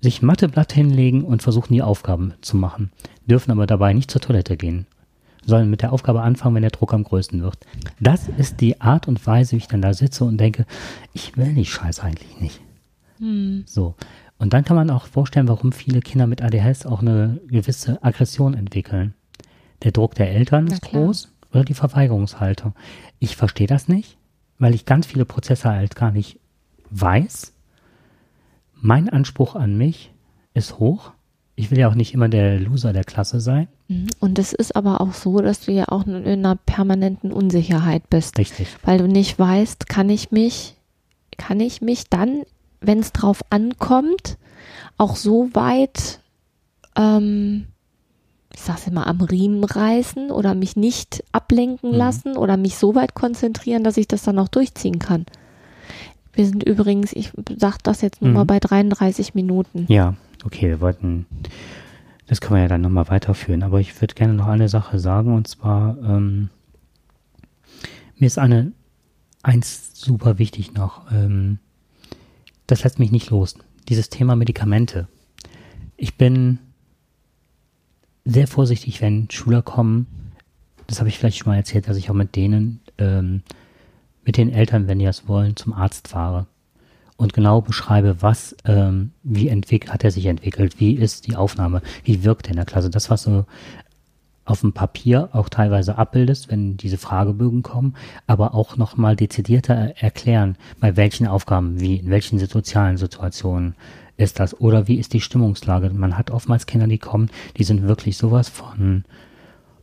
sich Matheblatt hinlegen und versuchen, die Aufgaben zu machen, dürfen aber dabei nicht zur Toilette gehen sollen mit der Aufgabe anfangen, wenn der Druck am größten wird. Das ist die Art und Weise, wie ich dann da sitze und denke, ich will die Scheiße eigentlich nicht. Hm. So. Und dann kann man auch vorstellen, warum viele Kinder mit ADHS auch eine gewisse Aggression entwickeln. Der Druck der Eltern ist groß oder die Verweigerungshaltung. Ich verstehe das nicht, weil ich ganz viele Prozesse halt gar nicht weiß. Mein Anspruch an mich ist hoch ich will ja auch nicht immer der Loser der Klasse sein. Mhm. Und es ist aber auch so, dass du ja auch in einer permanenten Unsicherheit bist. Richtig. Weil du nicht weißt, kann ich mich, kann ich mich dann, wenn es drauf ankommt, auch so weit, ähm, ich sag's immer, am Riemen reißen oder mich nicht ablenken mhm. lassen oder mich so weit konzentrieren, dass ich das dann auch durchziehen kann. Wir sind übrigens, ich sag das jetzt nur mhm. mal bei 33 Minuten. Ja, okay, wir wollten, das können wir ja dann nochmal weiterführen, aber ich würde gerne noch eine Sache sagen und zwar, ähm, mir ist eine, eins super wichtig noch, ähm, das lässt mich nicht los, dieses Thema Medikamente. Ich bin sehr vorsichtig, wenn Schüler kommen, das habe ich vielleicht schon mal erzählt, dass ich auch mit denen, ähm, mit den Eltern, wenn die das wollen, zum Arzt fahre und genau beschreibe, was, ähm, wie entwickelt, hat er sich entwickelt, wie ist die Aufnahme, wie wirkt er in der Klasse. Das, was du auf dem Papier auch teilweise abbildest, wenn diese Fragebögen kommen, aber auch nochmal dezidierter erklären, bei welchen Aufgaben, wie, in welchen sozialen Situationen ist das oder wie ist die Stimmungslage. Man hat oftmals Kinder, die kommen, die sind wirklich sowas von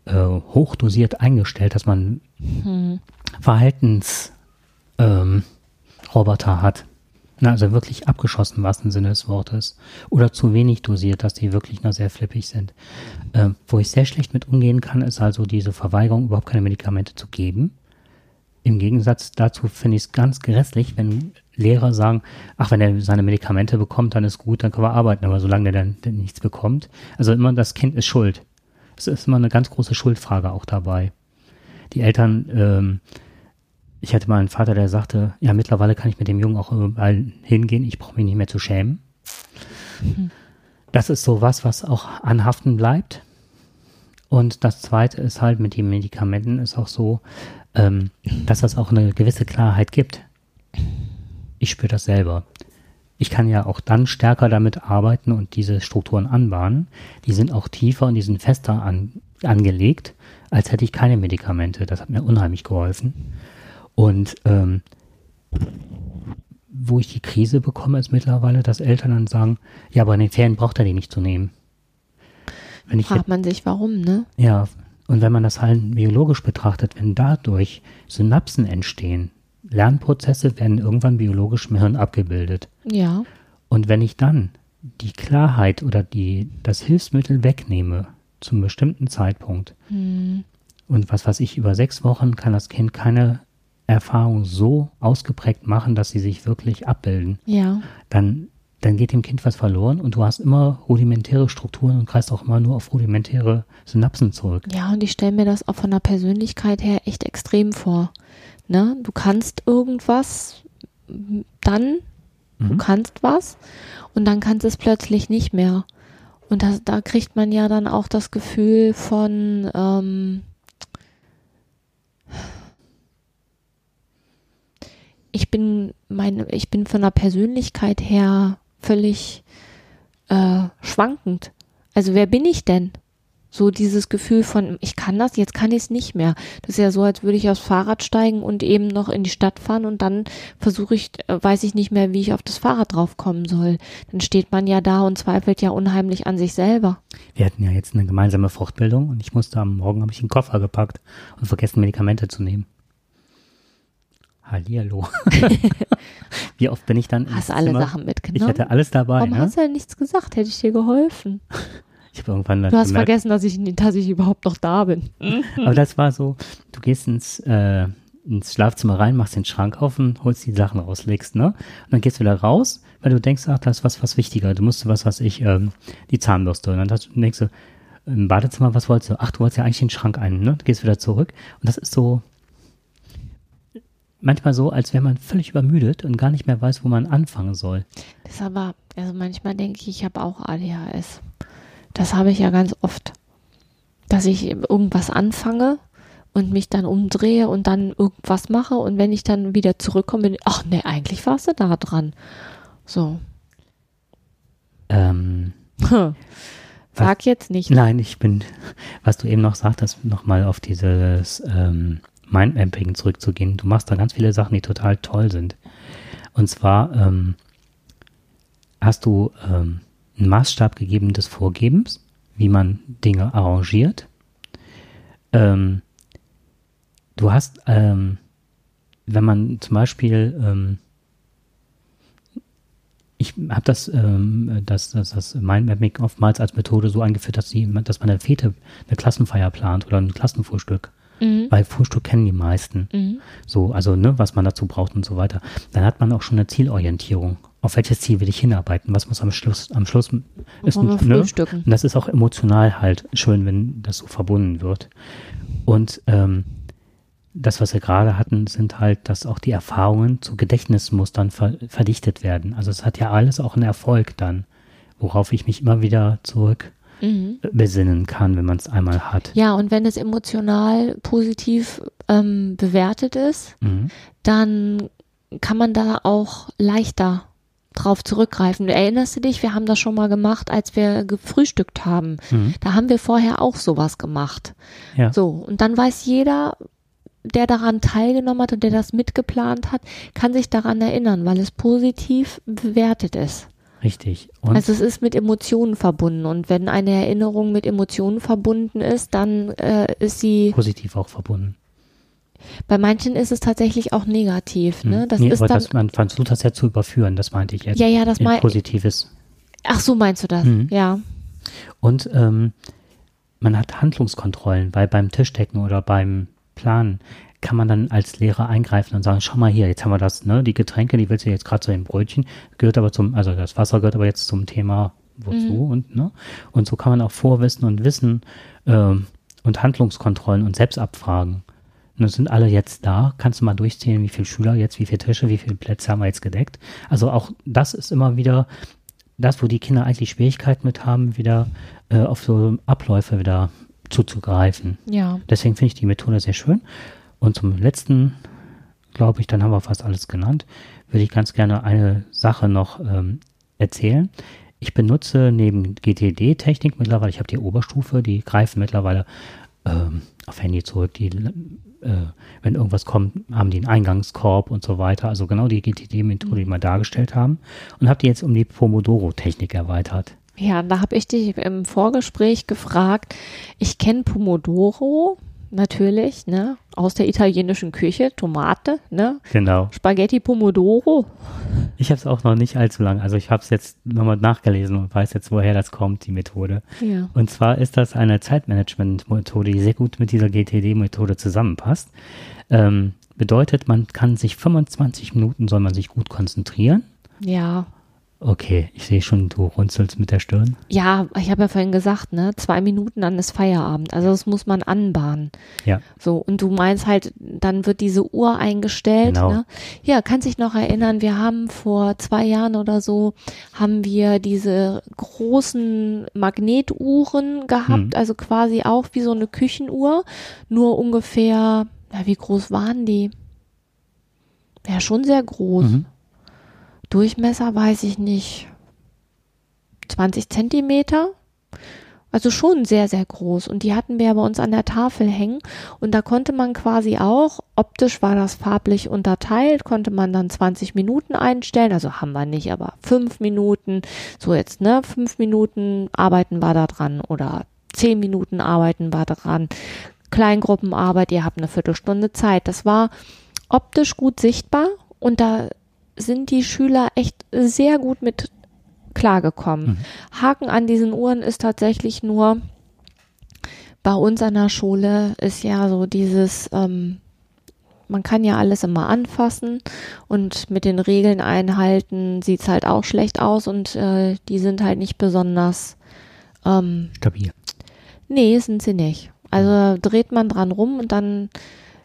äh, hochdosiert eingestellt, dass man hm. Verhaltensroboter ähm, hat, na, also wirklich abgeschossen im wahrsten Sinne des Wortes. Oder zu wenig dosiert, dass die wirklich nur sehr flippig sind. Äh, wo ich sehr schlecht mit umgehen kann, ist also diese Verweigerung, überhaupt keine Medikamente zu geben. Im Gegensatz dazu finde ich es ganz grässlich, wenn Lehrer sagen, ach, wenn er seine Medikamente bekommt, dann ist gut, dann können wir arbeiten. Aber solange der dann nichts bekommt, also immer das Kind ist schuld. Es ist immer eine ganz große Schuldfrage auch dabei. Die Eltern ähm, ich hatte mal einen Vater, der sagte, ja, mittlerweile kann ich mit dem Jungen auch überall hingehen, ich brauche mich nicht mehr zu schämen. Mhm. Das ist so was, was auch anhaften bleibt. Und das zweite ist halt mit den Medikamenten ist auch so, ähm, dass das auch eine gewisse Klarheit gibt. Ich spüre das selber. Ich kann ja auch dann stärker damit arbeiten und diese Strukturen anbahnen. Die sind auch tiefer und die sind fester an, angelegt, als hätte ich keine Medikamente. Das hat mir unheimlich geholfen. Und ähm, wo ich die Krise bekomme, ist mittlerweile, dass Eltern dann sagen, ja, aber in den Ferien braucht er die nicht zu nehmen. Wenn ich Fragt man sich, warum, ne? Ja, und wenn man das halt biologisch betrachtet, wenn dadurch Synapsen entstehen, Lernprozesse werden irgendwann biologisch im Hirn abgebildet. Ja. Und wenn ich dann die Klarheit oder die, das Hilfsmittel wegnehme zum bestimmten Zeitpunkt hm. und was weiß ich, über sechs Wochen kann das Kind keine Erfahrung so ausgeprägt machen, dass sie sich wirklich abbilden, ja. dann, dann geht dem Kind was verloren und du hast immer rudimentäre Strukturen und kreist auch immer nur auf rudimentäre Synapsen zurück. Ja, und ich stelle mir das auch von der Persönlichkeit her echt extrem vor. Ne? Du kannst irgendwas, dann, mhm. du kannst was und dann kannst es plötzlich nicht mehr. Und das, da kriegt man ja dann auch das Gefühl von, ähm, ich bin meine, ich bin von der Persönlichkeit her völlig äh, schwankend. Also wer bin ich denn? So dieses Gefühl von, ich kann das, jetzt kann ich es nicht mehr. Das ist ja so, als würde ich aufs Fahrrad steigen und eben noch in die Stadt fahren und dann versuche ich, äh, weiß ich nicht mehr, wie ich auf das Fahrrad draufkommen soll. Dann steht man ja da und zweifelt ja unheimlich an sich selber. Wir hatten ja jetzt eine gemeinsame Fortbildung und ich musste am Morgen, habe ich den Koffer gepackt und vergessen, Medikamente zu nehmen. Hallihallo. Wie oft bin ich dann Hast du alle Zimmer? Sachen mitgenommen? Ich hatte alles dabei. Warum ne? hast du denn nichts gesagt? Hätte ich dir geholfen. Ich habe irgendwann Du hast gemerkt, vergessen, dass ich, dass ich überhaupt noch da bin. Aber das war so, du gehst ins, äh, ins Schlafzimmer rein, machst den Schrank auf und holst die Sachen raus, legst, ne? Und dann gehst du wieder raus, weil du denkst, ach, das ist was, was wichtiger. Du musst was, was ich, ähm, die Zahnbürste. Und dann denkst du, im Badezimmer, was wolltest du? Ach, du wolltest ja eigentlich den Schrank ein, ne? Du gehst wieder zurück. Und das ist so, manchmal so, als wäre man völlig übermüdet und gar nicht mehr weiß, wo man anfangen soll. Das ist aber, also manchmal denke ich, ich habe auch ADHS. Das habe ich ja ganz oft. Dass ich irgendwas anfange und mich dann umdrehe und dann irgendwas mache und wenn ich dann wieder zurückkomme, bin ich, ach nee, eigentlich warst du da dran. So. Ähm, Sag was, jetzt nicht. Nein, ich bin, was du eben noch sagtest, nochmal auf dieses ähm, Mindmapping zurückzugehen. Du machst da ganz viele Sachen, die total toll sind. Und zwar ähm, hast du ähm, einen Maßstab gegeben des Vorgebens, wie man Dinge arrangiert. Ähm, du hast, ähm, wenn man zum Beispiel, ähm, ich habe das, ähm, das, das, das Mindmapping oftmals als Methode so eingeführt, dass, die, dass man eine Fete, eine Klassenfeier plant oder ein Klassenfrühstück. Mhm. Weil Frühstück kennen die meisten. Mhm. So, also, ne, was man dazu braucht und so weiter. Dann hat man auch schon eine Zielorientierung. Auf welches Ziel will ich hinarbeiten? Was muss am Schluss, am Schluss ist, ne? Und das ist auch emotional halt schön, wenn das so verbunden wird. Und ähm, das, was wir gerade hatten, sind halt, dass auch die Erfahrungen zu Gedächtnismustern ver verdichtet werden. Also es hat ja alles auch einen Erfolg dann, worauf ich mich immer wieder zurück mhm. besinnen kann, wenn man es einmal hat. Ja, und wenn es emotional positiv ähm, bewertet ist, mhm. dann kann man da auch leichter drauf zurückgreifen. Erinnerst du dich, wir haben das schon mal gemacht, als wir gefrühstückt haben. Mhm. Da haben wir vorher auch sowas gemacht. Ja. So, und dann weiß jeder, der daran teilgenommen hat und der das mitgeplant hat, kann sich daran erinnern, weil es positiv bewertet ist. Richtig. Und also es ist mit Emotionen verbunden und wenn eine Erinnerung mit Emotionen verbunden ist, dann äh, ist sie positiv auch verbunden. Bei manchen ist es tatsächlich auch negativ. Ne? Hm. Das nee, ist aber dann, das, man versucht das ja zu überführen, das meinte ich jetzt. Ja, ja, das meinte Positives. Ach so, meinst du das? Mhm. Ja. Und ähm, man hat Handlungskontrollen, weil beim Tischdecken oder beim Planen kann man dann als Lehrer eingreifen und sagen, schau mal hier, jetzt haben wir das, ne, die Getränke, die willst du jetzt gerade zu dem Brötchen, gehört aber zum, also das Wasser gehört aber jetzt zum Thema wozu mhm. und, ne, und so kann man auch Vorwissen und Wissen ähm, und Handlungskontrollen und Selbstabfragen. Und das sind alle jetzt da. Kannst du mal durchzählen, wie viele Schüler jetzt, wie viele Tische, wie viele Plätze haben wir jetzt gedeckt? Also auch das ist immer wieder das, wo die Kinder eigentlich Schwierigkeiten mit haben, wieder äh, auf so Abläufe wieder zuzugreifen. Ja. Deswegen finde ich die Methode sehr schön. Und zum letzten, glaube ich, dann haben wir fast alles genannt, würde ich ganz gerne eine Sache noch ähm, erzählen. Ich benutze neben GTD-Technik mittlerweile, ich habe die Oberstufe, die greifen mittlerweile ähm, auf Handy zurück, die, äh, wenn irgendwas kommt, haben die einen Eingangskorb und so weiter. Also genau die GTD-Methode, die wir dargestellt haben. Und habe die jetzt um die Pomodoro-Technik erweitert. Ja, da habe ich dich im Vorgespräch gefragt. Ich kenne Pomodoro natürlich, ne, aus der italienischen Küche, Tomate, ne, Genau. Spaghetti Pomodoro. Ich habe es auch noch nicht allzu lang. Also ich habe es jetzt nochmal nachgelesen und weiß jetzt, woher das kommt, die Methode. Ja. Und zwar ist das eine Zeitmanagement-Methode, die sehr gut mit dieser GTD-Methode zusammenpasst. Ähm, bedeutet, man kann sich 25 Minuten soll man sich gut konzentrieren. Ja. Okay, ich sehe schon, du runzelst mit der Stirn. Ja, ich habe ja vorhin gesagt, ne, zwei Minuten, dann ist Feierabend. Also das muss man anbahnen. Ja, So, und du meinst halt, dann wird diese Uhr eingestellt. Genau. Ne? Ja, kannst dich noch erinnern, wir haben vor zwei Jahren oder so, haben wir diese großen Magnetuhren gehabt, Hm. also quasi auch wie so eine Küchenuhr, nur ungefähr, ja, wie groß waren die? Ja, schon sehr groß. Mhm. Durchmesser weiß ich nicht. 20 Zentimeter? Also schon sehr, sehr groß. Und die hatten wir ja bei uns an der Tafel hängen. Und da konnte man quasi auch, optisch war das farblich unterteilt, konnte man dann 20 Minuten einstellen. Also haben wir nicht, aber fünf Minuten. So jetzt, ne? Fünf Minuten arbeiten wir da dran oder zehn Minuten arbeiten wir dran. Kleingruppenarbeit, ihr habt eine Viertelstunde Zeit. Das war optisch gut sichtbar und da sind die Schüler echt sehr gut mit klargekommen. Haken an diesen Uhren ist tatsächlich nur, bei uns an der Schule ist ja so dieses, ähm, man kann ja alles immer anfassen und mit den Regeln einhalten sieht's halt auch schlecht aus und äh, die sind halt nicht besonders ähm, stabil. Nee, sind sie nicht. Also dreht man dran rum und dann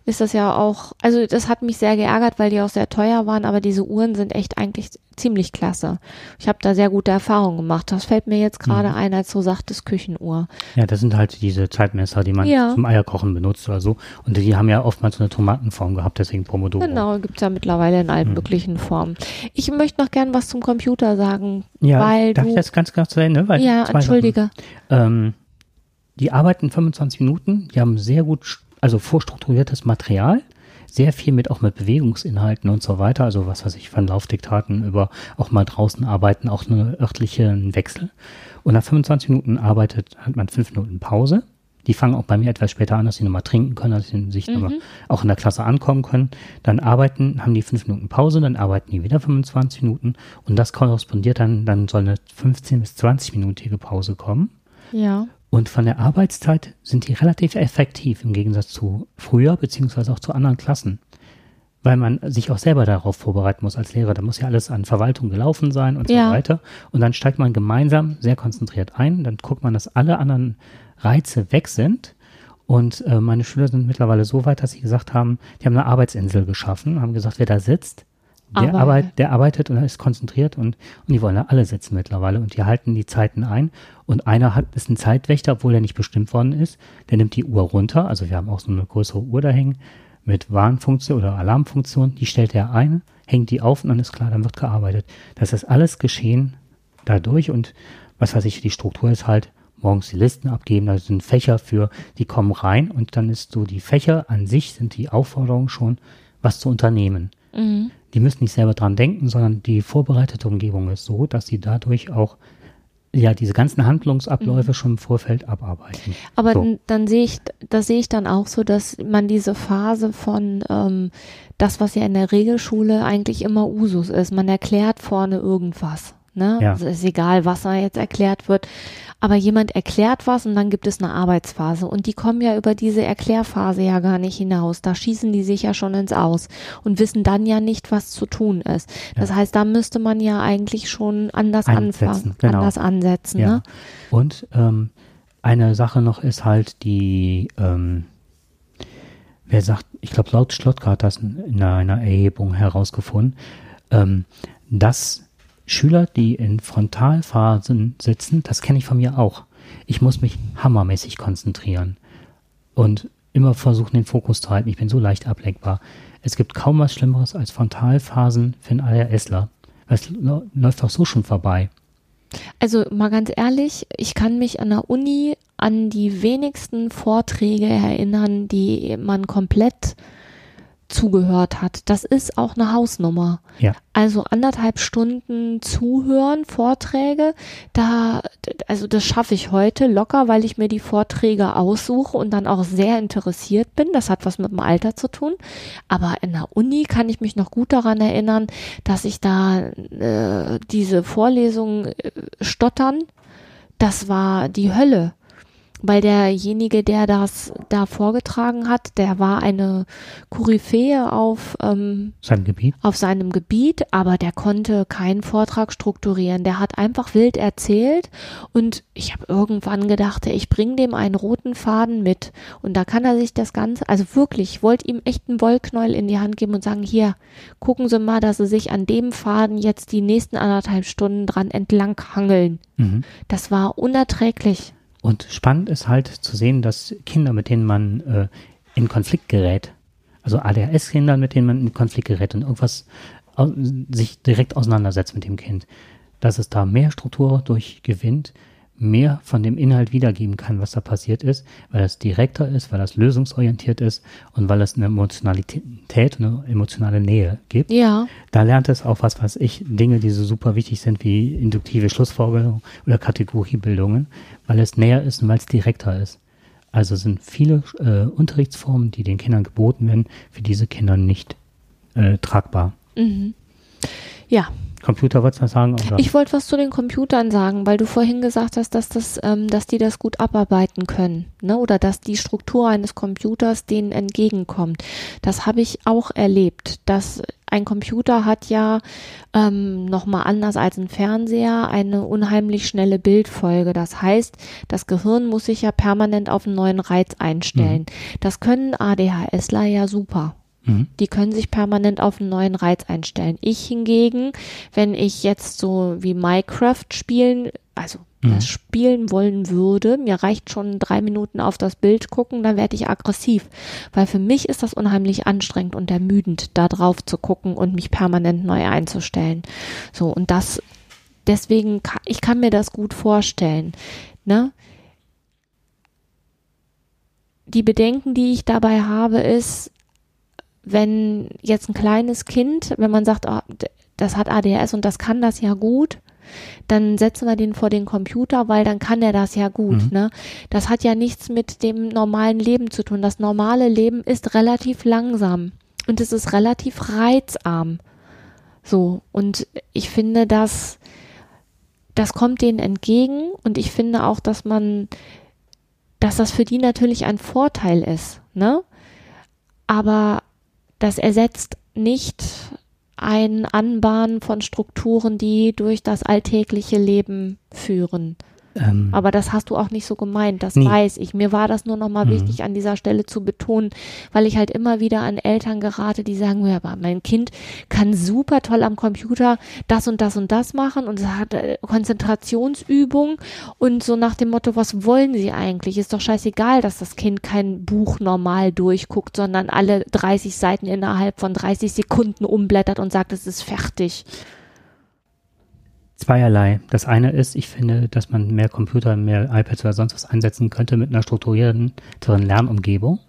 ist das ja auch, also das hat mich sehr geärgert, weil die auch sehr teuer waren, aber diese Uhren sind echt eigentlich ziemlich klasse. Ich habe da sehr gute Erfahrungen gemacht. Das fällt mir jetzt gerade Mhm. ein, als du sagtest Küchenuhr. Ja, das sind halt diese Zeitmesser, die man Ja. zum Eierkochen benutzt oder so. Und die haben ja oftmals so eine Tomatenform gehabt, deswegen Pomodoro. Genau, gibt's ja mittlerweile in allen Mhm. möglichen Formen. Ich möchte noch gern was zum Computer sagen, Ja, weil darf du. ich das ganz kurz zu Ende? Weil ja, entschuldige. Ähm, die arbeiten 25 Minuten, die haben sehr gut, also vorstrukturiertes Material, sehr viel mit auch mit Bewegungsinhalten und so weiter, also was weiß ich, von Laufdiktaten über auch mal draußen arbeiten, auch eine örtlichen Wechsel. Und nach 25 Minuten arbeitet, hat man fünf Minuten Pause. Die fangen auch bei mir etwas später an, dass sie nochmal trinken können, dass sie sich nochmal auch in der Klasse ankommen können. Dann arbeiten, haben die fünf Minuten Pause, dann arbeiten die wieder 25 Minuten und das korrespondiert dann, dann soll eine 15 bis 20-minütige Pause kommen. Ja. Und von der Arbeitszeit sind die relativ effektiv im Gegensatz zu früher, beziehungsweise auch zu anderen Klassen. Weil man sich auch selber darauf vorbereiten muss als Lehrer. Da muss ja alles an Verwaltung gelaufen sein und Ja. so weiter. Und dann steigt man gemeinsam sehr konzentriert ein. Dann guckt man, dass alle anderen Reize weg sind. Und äh, meine Schüler sind mittlerweile so weit, dass sie gesagt haben, die haben eine Arbeitsinsel geschaffen, haben gesagt, wer da sitzt, der, Aber- arbeit, der arbeitet und ist konzentriert und, und die wollen da alle sitzen mittlerweile und die halten die Zeiten ein. Und einer hat, ist ein Zeitwächter, obwohl er nicht bestimmt worden ist. Der nimmt die Uhr runter. Also wir haben auch so eine größere Uhr da hängen mit Warnfunktion oder Alarmfunktion. Die stellt er ein, hängt die auf und dann ist klar, dann wird gearbeitet. Das ist alles geschehen dadurch und was weiß ich, die Struktur ist halt, morgens die Listen abgeben, da sind Fächer für, die kommen rein und dann ist so, die Fächer an sich sind die Aufforderung schon, was zu unternehmen. Mhm. Die müssen nicht selber dran denken, sondern die vorbereitete Umgebung ist so, dass sie dadurch auch ja diese ganzen Handlungsabläufe schon im Vorfeld abarbeiten. Aber So. dann sehe ich, das sehe ich dann auch so, dass man diese Phase von ähm, das, was ja in der Regelschule eigentlich immer Usus ist, man erklärt vorne irgendwas. Ne? Ja. Es ist egal, was da jetzt erklärt wird. Aber jemand erklärt was und dann gibt es eine Arbeitsphase. Und die kommen ja über diese Erklärphase ja gar nicht hinaus. Da schießen die sich ja schon ins Aus und wissen dann ja nicht, was zu tun ist. Das heißt, da müsste man ja eigentlich schon anders Einsetzen, anfangen, genau. anders ansetzen. Ja. Ne? Und ähm, eine Sache noch ist halt die, ähm, wer sagt, ich glaube, laut Schlotka hat das in in einer Erhebung herausgefunden, ähm, dass Schüler, die in Frontalphasen sitzen, das kenne ich von mir auch, Ich muss mich hammermäßig konzentrieren und immer versuchen, den Fokus zu halten. Ich bin so leicht ablenkbar. Es gibt kaum was Schlimmeres als Frontalphasen für einen ADHSler. Es läuft doch so schon vorbei. Also mal ganz ehrlich, ich kann mich an der Uni an die wenigsten Vorträge erinnern, die man komplett zugehört hat. Das ist auch eine Hausnummer. Ja. Also anderthalb Stunden zuhören, Vorträge, da, also das schaffe ich heute locker, weil ich mir die Vorträge aussuche und dann auch sehr interessiert bin. Das hat was mit dem Alter zu tun. Aber in der Uni kann ich mich noch gut daran erinnern, dass ich da äh, diese Vorlesungen äh, stottern, das war die Hölle weil derjenige, der das da vorgetragen hat, der war eine Koryphäe auf ähm, seinem Gebiet. Auf seinem Gebiet, aber der konnte keinen Vortrag strukturieren. Der hat einfach wild erzählt und ich habe irgendwann gedacht, ich bringe dem einen roten Faden mit und da kann er sich das Ganze, also wirklich, ich wollte ihm echt einen Wollknäuel in die Hand geben und sagen, hier, gucken Sie mal, dass Sie sich an dem Faden jetzt die nächsten anderthalb Stunden dran entlang hangeln. Mhm. Das war unerträglich. Und spannend ist halt zu sehen, dass Kinder, mit denen man äh, in Konflikt gerät, also ADHS-Kinder, mit denen man in Konflikt gerät und irgendwas sich direkt auseinandersetzt mit dem Kind, dass es da mehr Struktur durchgewinnt, mehr von dem Inhalt wiedergeben kann, was da passiert ist, weil es direkter ist, weil es lösungsorientiert ist und weil es eine Emotionalität, eine emotionale Nähe gibt. Ja. Da lernt es auch was, was ich, Dinge, die so super wichtig sind wie induktive Schlussfolgerung oder Kategoriebildungen, weil es näher ist und weil es direkter ist. Also sind viele äh, Unterrichtsformen, die den Kindern geboten werden, für diese Kinder nicht äh, tragbar. Mhm. Ja, Computer wolltest du sagen? Oder? Ich wollte was zu den Computern sagen, weil du vorhin gesagt hast, dass das, ähm, dass die das gut abarbeiten können, ne? Oder dass die Struktur eines Computers denen entgegenkommt. Das habe ich auch erlebt. Dass ein Computer hat ja ähm, nochmal anders als ein Fernseher eine unheimlich schnelle Bildfolge. Das heißt, das Gehirn muss sich ja permanent auf einen neuen Reiz einstellen. Mhm. Das können ADHSler ja super. Mhm. Die können sich permanent auf einen neuen Reiz einstellen. Ich hingegen, wenn ich jetzt so wie Minecraft spielen, also mhm. das spielen wollen würde, mir reicht schon drei Minuten auf das Bild gucken, dann werde ich aggressiv. Weil für mich ist das unheimlich anstrengend und ermüdend, da drauf zu gucken und mich permanent neu einzustellen. So, und das, deswegen, ich kann mir das gut vorstellen. Ne? Die Bedenken, die ich dabei habe, ist, wenn jetzt ein kleines Kind, wenn man sagt, oh, das hat ADHS und das kann das ja gut, dann setzen wir den vor den Computer, weil dann kann er das ja gut. Mhm. Ne? Das hat ja nichts mit dem normalen Leben zu tun. Das normale Leben ist relativ langsam und es ist relativ reizarm. So, und ich finde, dass das kommt denen entgegen und ich finde auch, dass man, dass das für die natürlich ein Vorteil ist, ne? Aber das ersetzt nicht ein Anbahnen von Strukturen, die durch das alltägliche Leben führen. Ähm, Aber das hast du auch nicht so gemeint, das nee. weiß ich. Mir war das nur nochmal mhm. wichtig, an dieser Stelle zu betonen, weil ich halt immer wieder an Eltern gerate, die sagen, ja, mein Kind kann super toll am Computer das und das und das machen und es hat äh, Konzentrationsübung und so nach dem Motto, was wollen sie eigentlich? Ist doch scheißegal, dass das Kind kein Buch normal durchguckt, sondern alle 30 Seiten innerhalb von 30 Sekunden umblättert und sagt, es ist fertig. Zweierlei. Das eine ist, ich finde, dass man mehr Computer, mehr iPads oder sonst was einsetzen könnte mit einer strukturierteren Lernumgebung.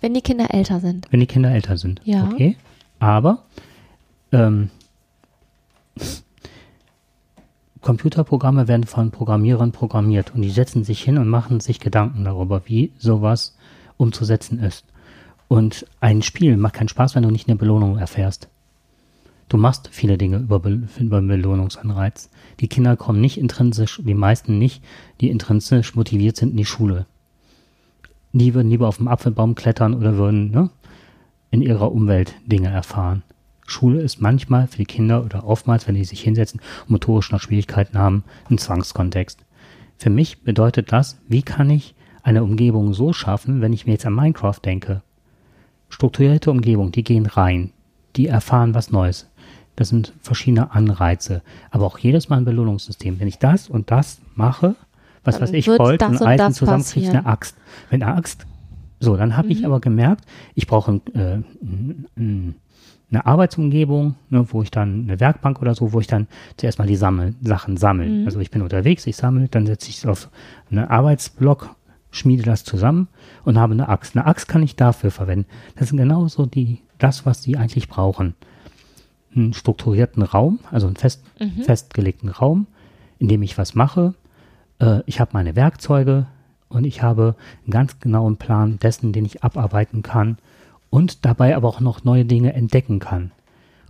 Wenn die Kinder älter sind. Wenn die Kinder älter sind. Ja. Okay. Aber ähm, Computerprogramme werden von Programmierern programmiert und die setzen sich hin und machen sich Gedanken darüber, wie sowas umzusetzen ist. Und ein Spiel macht keinen Spaß, wenn du nicht eine Belohnung erfährst. Du machst viele Dinge über, Be über Belohnungsanreiz. Die Kinder kommen nicht intrinsisch, die meisten nicht, die intrinsisch motiviert sind in die Schule. Die würden lieber auf dem Apfelbaum klettern oder würden ne, in ihrer Umwelt Dinge erfahren. Schule ist manchmal für die Kinder oder oftmals, wenn die sich hinsetzen und motorisch noch Schwierigkeiten haben, ein Zwangskontext. Für mich bedeutet das, wie kann ich eine Umgebung so schaffen, wenn ich mir jetzt an Minecraft denke. Strukturierte Umgebung, die gehen rein, die erfahren was Neues. Das sind verschiedene Anreize. Aber auch jedes Mal ein Belohnungssystem. Wenn ich das und das mache, was weiß ich, Bolzen, das und Eisen zusammen, kriege ich eine. Axt. Wenn eine Axt, so, dann habe ich Mhm. aber gemerkt, ich brauche äh, eine Arbeitsumgebung, ne, wo ich dann eine Werkbank oder so, wo ich dann zuerst mal die Sammel, Sachen sammeln. Mhm. Also ich bin unterwegs, ich sammle, dann setze ich es auf einen Arbeitsblock, schmiede das zusammen und habe eine Axt. Eine Axt kann ich dafür verwenden. Das sind genauso die, das, was die eigentlich brauchen. Einen strukturierten Raum, also einen fest, Mhm. festgelegten Raum, in dem ich was mache. Äh, ich habe meine Werkzeuge und ich habe einen ganz genauen Plan dessen, den ich abarbeiten kann und dabei aber auch noch neue Dinge entdecken kann.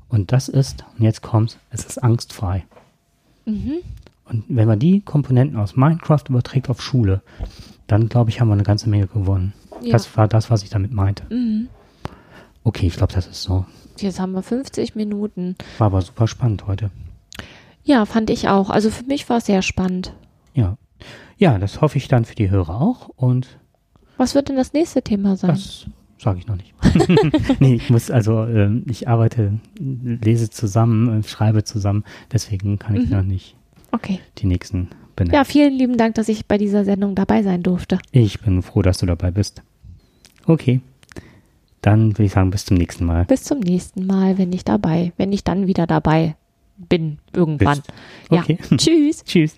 Und das ist, und jetzt kommt's, es ist angstfrei. Mhm. Und wenn man die Komponenten aus Minecraft überträgt auf Schule, dann glaube ich, haben wir eine ganze Menge gewonnen. Ja. Das war das, was ich damit meinte. Mhm. Okay, ich glaube, das ist so. Jetzt haben wir 50 Minuten. War aber super spannend heute. Ja, fand ich auch. Also für mich war es sehr spannend. Ja. Ja, das hoffe ich dann für die Hörer auch. Und Was wird denn das nächste Thema sein? das sage ich noch nicht. nee, ich muss also, ähm, ich arbeite, lese zusammen, äh, schreibe zusammen. Deswegen kann ich Mhm. noch nicht Okay. die nächsten benennen. Ja, vielen lieben Dank, dass ich bei dieser Sendung dabei sein durfte. Ich bin froh, dass du dabei bist. Okay. Dann würde ich sagen, bis zum nächsten Mal. Bis zum nächsten Mal, wenn ich dabei, wenn ich dann wieder dabei bin, irgendwann. Okay. Ja. Tschüss. Tschüss.